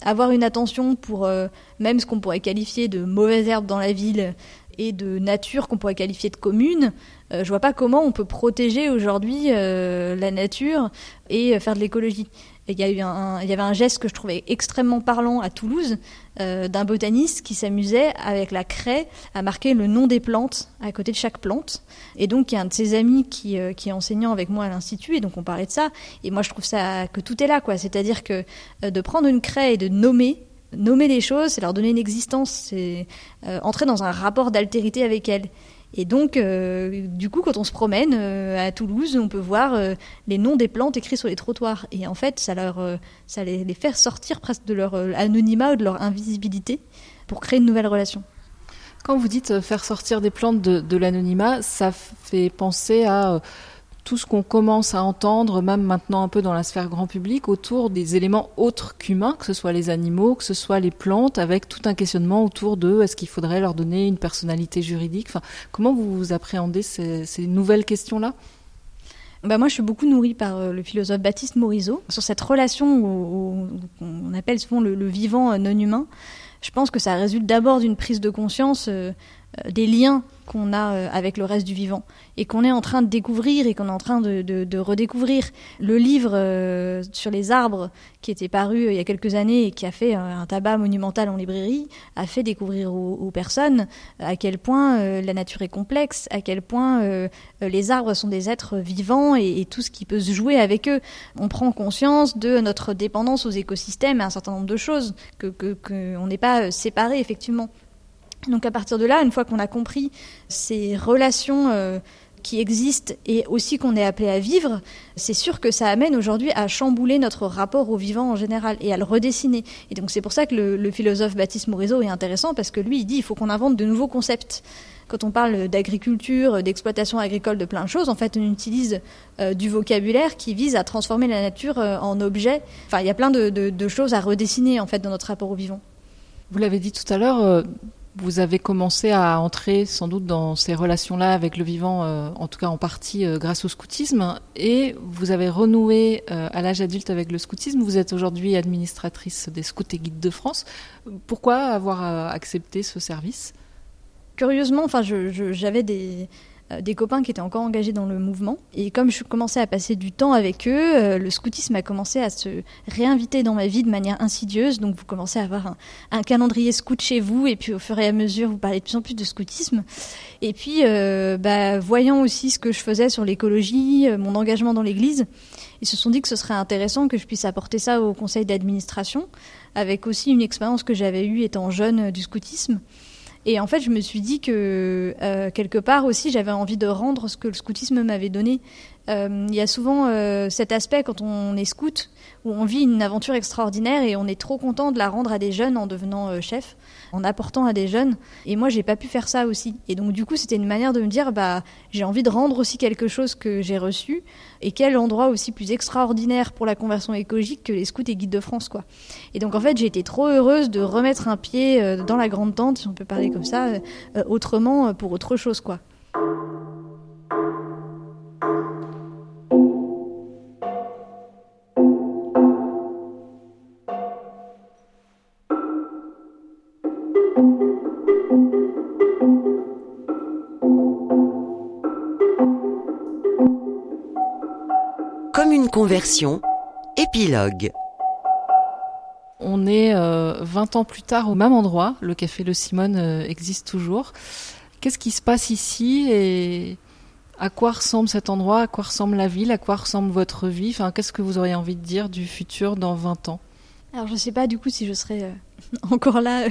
avoir une attention pour euh, même ce qu'on pourrait qualifier de mauvaises herbes dans la ville et de nature qu'on pourrait qualifier de commune, je vois pas comment on peut protéger aujourd'hui la nature et faire de l'écologie. Il y, il y avait un geste que je trouvais extrêmement parlant à Toulouse euh, d'un botaniste qui s'amusait avec la craie à marquer le nom des plantes à côté de chaque plante. Et donc, il y a un de ses amis qui, euh, est enseignant avec moi à l'Institut, et donc on parlait de ça. Et moi, je trouve ça que tout est là, quoi. C'est-à-dire que euh, de prendre une craie et de nommer, nommer les choses, c'est leur donner une existence, c'est entrer dans un rapport d'altérité avec elles. Et donc, euh, du coup, quand on se promène euh, à Toulouse, on peut voir euh, les noms des plantes écrits sur les trottoirs. Et en fait, ça, leur, ça les, fait sortir presque de leur anonymat ou de leur invisibilité pour créer une nouvelle relation.
Quand vous dites faire sortir des plantes de l'anonymat, ça fait penser à tout ce qu'on commence à entendre, même maintenant un peu dans la sphère grand public, autour des éléments autres qu'humains, que ce soit les animaux, que ce soit les plantes, avec tout un questionnement autour de est-ce qu'il faudrait leur donner une personnalité juridique? Comment vous appréhendez ces, nouvelles questions-là?
Bah moi, je suis beaucoup nourrie par euh, le philosophe Baptiste Morisot sur cette relation qu'on appelle souvent le, vivant non humain. Je pense que ça résulte d'abord d'une prise de conscience euh, euh, des liens qu'on a euh, avec le reste du vivant et qu'on est en train de découvrir et qu'on est en train de, redécouvrir. Le livre euh, sur les arbres qui était paru il y a quelques années et qui a fait un tabac monumental en librairie a fait découvrir aux, personnes à quel point la nature est complexe, à quel point les arbres sont des êtres vivants et, tout ce qui peut se jouer avec eux. On prend conscience de notre dépendance aux écosystèmes et un certain nombre de choses que qu'on n'est pas séparés effectivement. Donc à partir de là, une fois qu'on a compris ces relations euh, qui existent et aussi qu'on est appelé à vivre, c'est sûr que ça amène aujourd'hui à chambouler notre rapport au vivant en général et à le redessiner. Et donc c'est pour ça que le, philosophe Baptiste Morisot est intéressant parce que lui, il dit il faut qu'on invente de nouveaux concepts. Quand on parle d'agriculture, d'exploitation agricole, de plein de choses, en fait, on utilise euh, du vocabulaire qui vise à transformer la nature euh, en objet. Enfin, il y a plein de, de, choses à redessiner en fait dans notre rapport au vivant.
Vous l'avez dit tout à l'heure, vous avez commencé à entrer sans doute dans ces relations-là avec le vivant, euh, en tout cas en partie euh, grâce au scoutisme, et vous avez renoué euh, à l'âge adulte avec le scoutisme. Vous êtes aujourd'hui administratrice des scouts et guides de France. Pourquoi avoir accepté ce service?
Curieusement, enfin, j'avais des des copains qui étaient encore engagés dans le mouvement. Et comme je commençais à passer du temps avec eux, euh, le scoutisme a commencé à se réinviter dans ma vie de manière insidieuse. Donc vous commencez à avoir un, calendrier scout chez vous, et puis au fur et à mesure, vous parlez de plus en plus de scoutisme. Et puis, euh, bah, voyant aussi ce que je faisais sur l'écologie, mon engagement dans l'Église, ils se sont dit que ce serait intéressant que je puisse apporter ça au conseil d'administration, avec aussi une expérience que j'avais eue étant jeune du scoutisme. Et en fait, je me suis dit que euh, quelque part aussi, j'avais envie de rendre ce que le scoutisme m'avait donné. Euh, il y a souvent euh, cet aspect quand on est scout où on vit une aventure extraordinaire et on est trop content de la rendre à des jeunes en devenant chef, en apportant à des jeunes. Et moi, j'ai pas pu faire ça aussi. Et donc, du coup, c'était une manière de me dire, bah, j'ai envie de rendre aussi quelque chose que j'ai reçu. Et quel endroit aussi plus extraordinaire pour la conversion écologique que les scouts et guides de France, quoi. Et donc, en fait, j'ai été trop heureuse de remettre un pied euh, dans la grande tente, si on peut parler comme ça, euh, autrement, pour autre chose, quoi.
Conversion, épilogue.
On est 20 euh, ans plus tard au même endroit, le café Le Simone euh, existe toujours. Qu'est-ce qui se passe ici et à quoi ressemble cet endroit, à quoi ressemble la ville, à quoi ressemble votre vie? Enfin, Qu'est-ce que vous auriez envie de dire du futur dans 20 ans?
Alors je ne sais pas du coup si je serai euh, encore là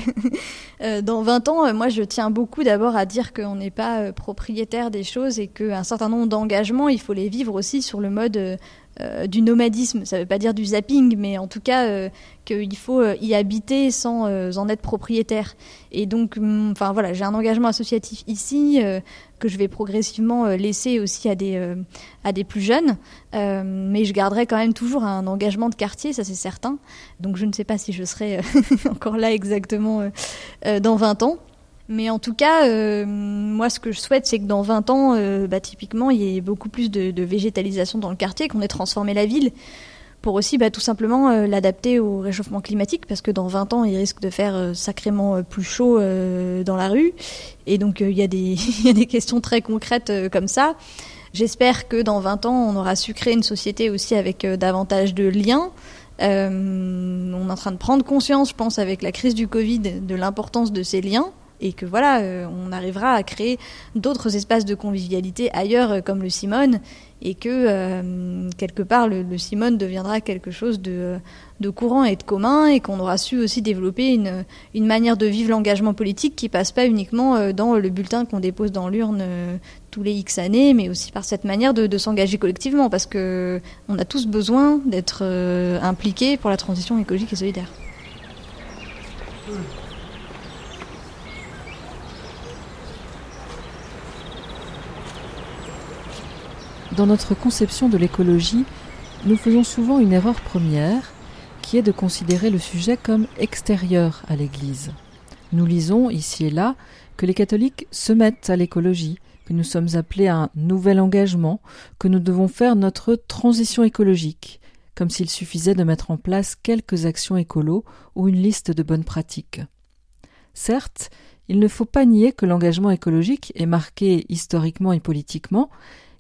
dans 20 ans. Moi je tiens beaucoup d'abord à dire qu'on n'est pas propriétaire des choses et qu'un certain nombre d'engagements, il faut les vivre aussi sur le mode euh, du nomadisme. Ça ne veut pas dire du zapping, mais en tout cas euh, qu'il faut euh, y habiter sans en être propriétaire. Et donc, mm, enfin voilà, j'ai un engagement associatif ici que je vais progressivement laisser aussi à des à des plus jeunes, mais je garderai quand même toujours un engagement de quartier, ça c'est certain. Donc je ne sais pas si je serai encore là exactement dans 20 ans. Mais en tout cas, euh, moi, ce que je souhaite, c'est que dans 20 ans, euh, bah, typiquement, il y ait beaucoup plus de, végétalisation dans le quartier, qu'on ait transformé la ville pour aussi bah, tout simplement euh, l'adapter au réchauffement climatique, parce que dans 20 ans, il risque de faire sacrément plus chaud dans la rue. Et donc, il y, a des questions très concrètes comme ça. J'espère que dans 20 ans, on aura su créer une société aussi avec davantage de liens. on est en train de prendre conscience, je pense, avec la crise du Covid, de l'importance de ces liens et que voilà, euh, on arrivera à créer d'autres espaces de convivialité ailleurs, euh, comme le Simone, et que euh, quelque part le, Simone deviendra quelque chose de, courant et de commun, et qu'on aura su aussi développer une, une manière de vivre l'engagement politique qui passe pas uniquement dans le bulletin qu'on dépose dans l'urne tous les X années, mais aussi par cette manière de, s'engager collectivement, parce que on a tous besoin d'être impliqués pour la transition écologique et solidaire.
Dans notre conception de l'écologie, nous faisons souvent une erreur première, qui est de considérer le sujet comme extérieur à l'Église. Nous lisons ici et là que les catholiques se mettent à l'écologie, que nous sommes appelés à un nouvel engagement, que nous devons faire notre transition écologique, comme s'il suffisait de mettre en place quelques actions écolo ou une liste de bonnes pratiques. Certes, il ne faut pas nier que l'engagement écologique est marqué historiquement et politiquement,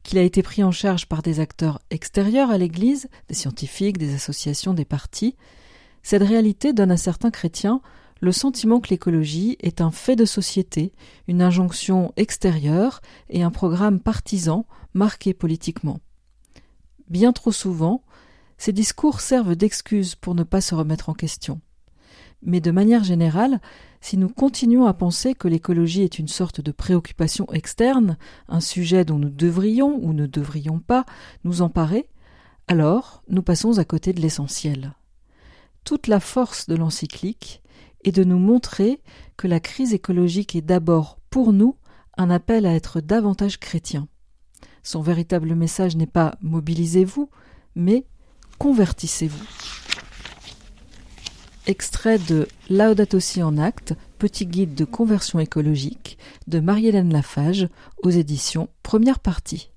qu'il a été pris en charge par des acteurs extérieurs à l'Église, des scientifiques, des associations, des partis, cette réalité donne à certains chrétiens le sentiment que l'écologie est un fait de société, une injonction extérieure et un programme partisan marqué politiquement. Bien trop souvent, ces discours servent d'excuse pour ne pas se remettre en question. Mais de manière générale, si nous continuons à penser que l'écologie est une sorte de préoccupation externe, un sujet dont nous devrions ou ne devrions pas nous emparer, alors nous passons à côté de l'essentiel. Toute la force de l'encyclique est de nous montrer que la crise écologique est d'abord pour nous un appel à être davantage chrétiens. Son véritable message n'est pas mobilisez-vous, mais convertissez-vous. Extrait de Laudato en acte, petit guide de conversion écologique de Marie-Hélène Lafage aux éditions Première partie.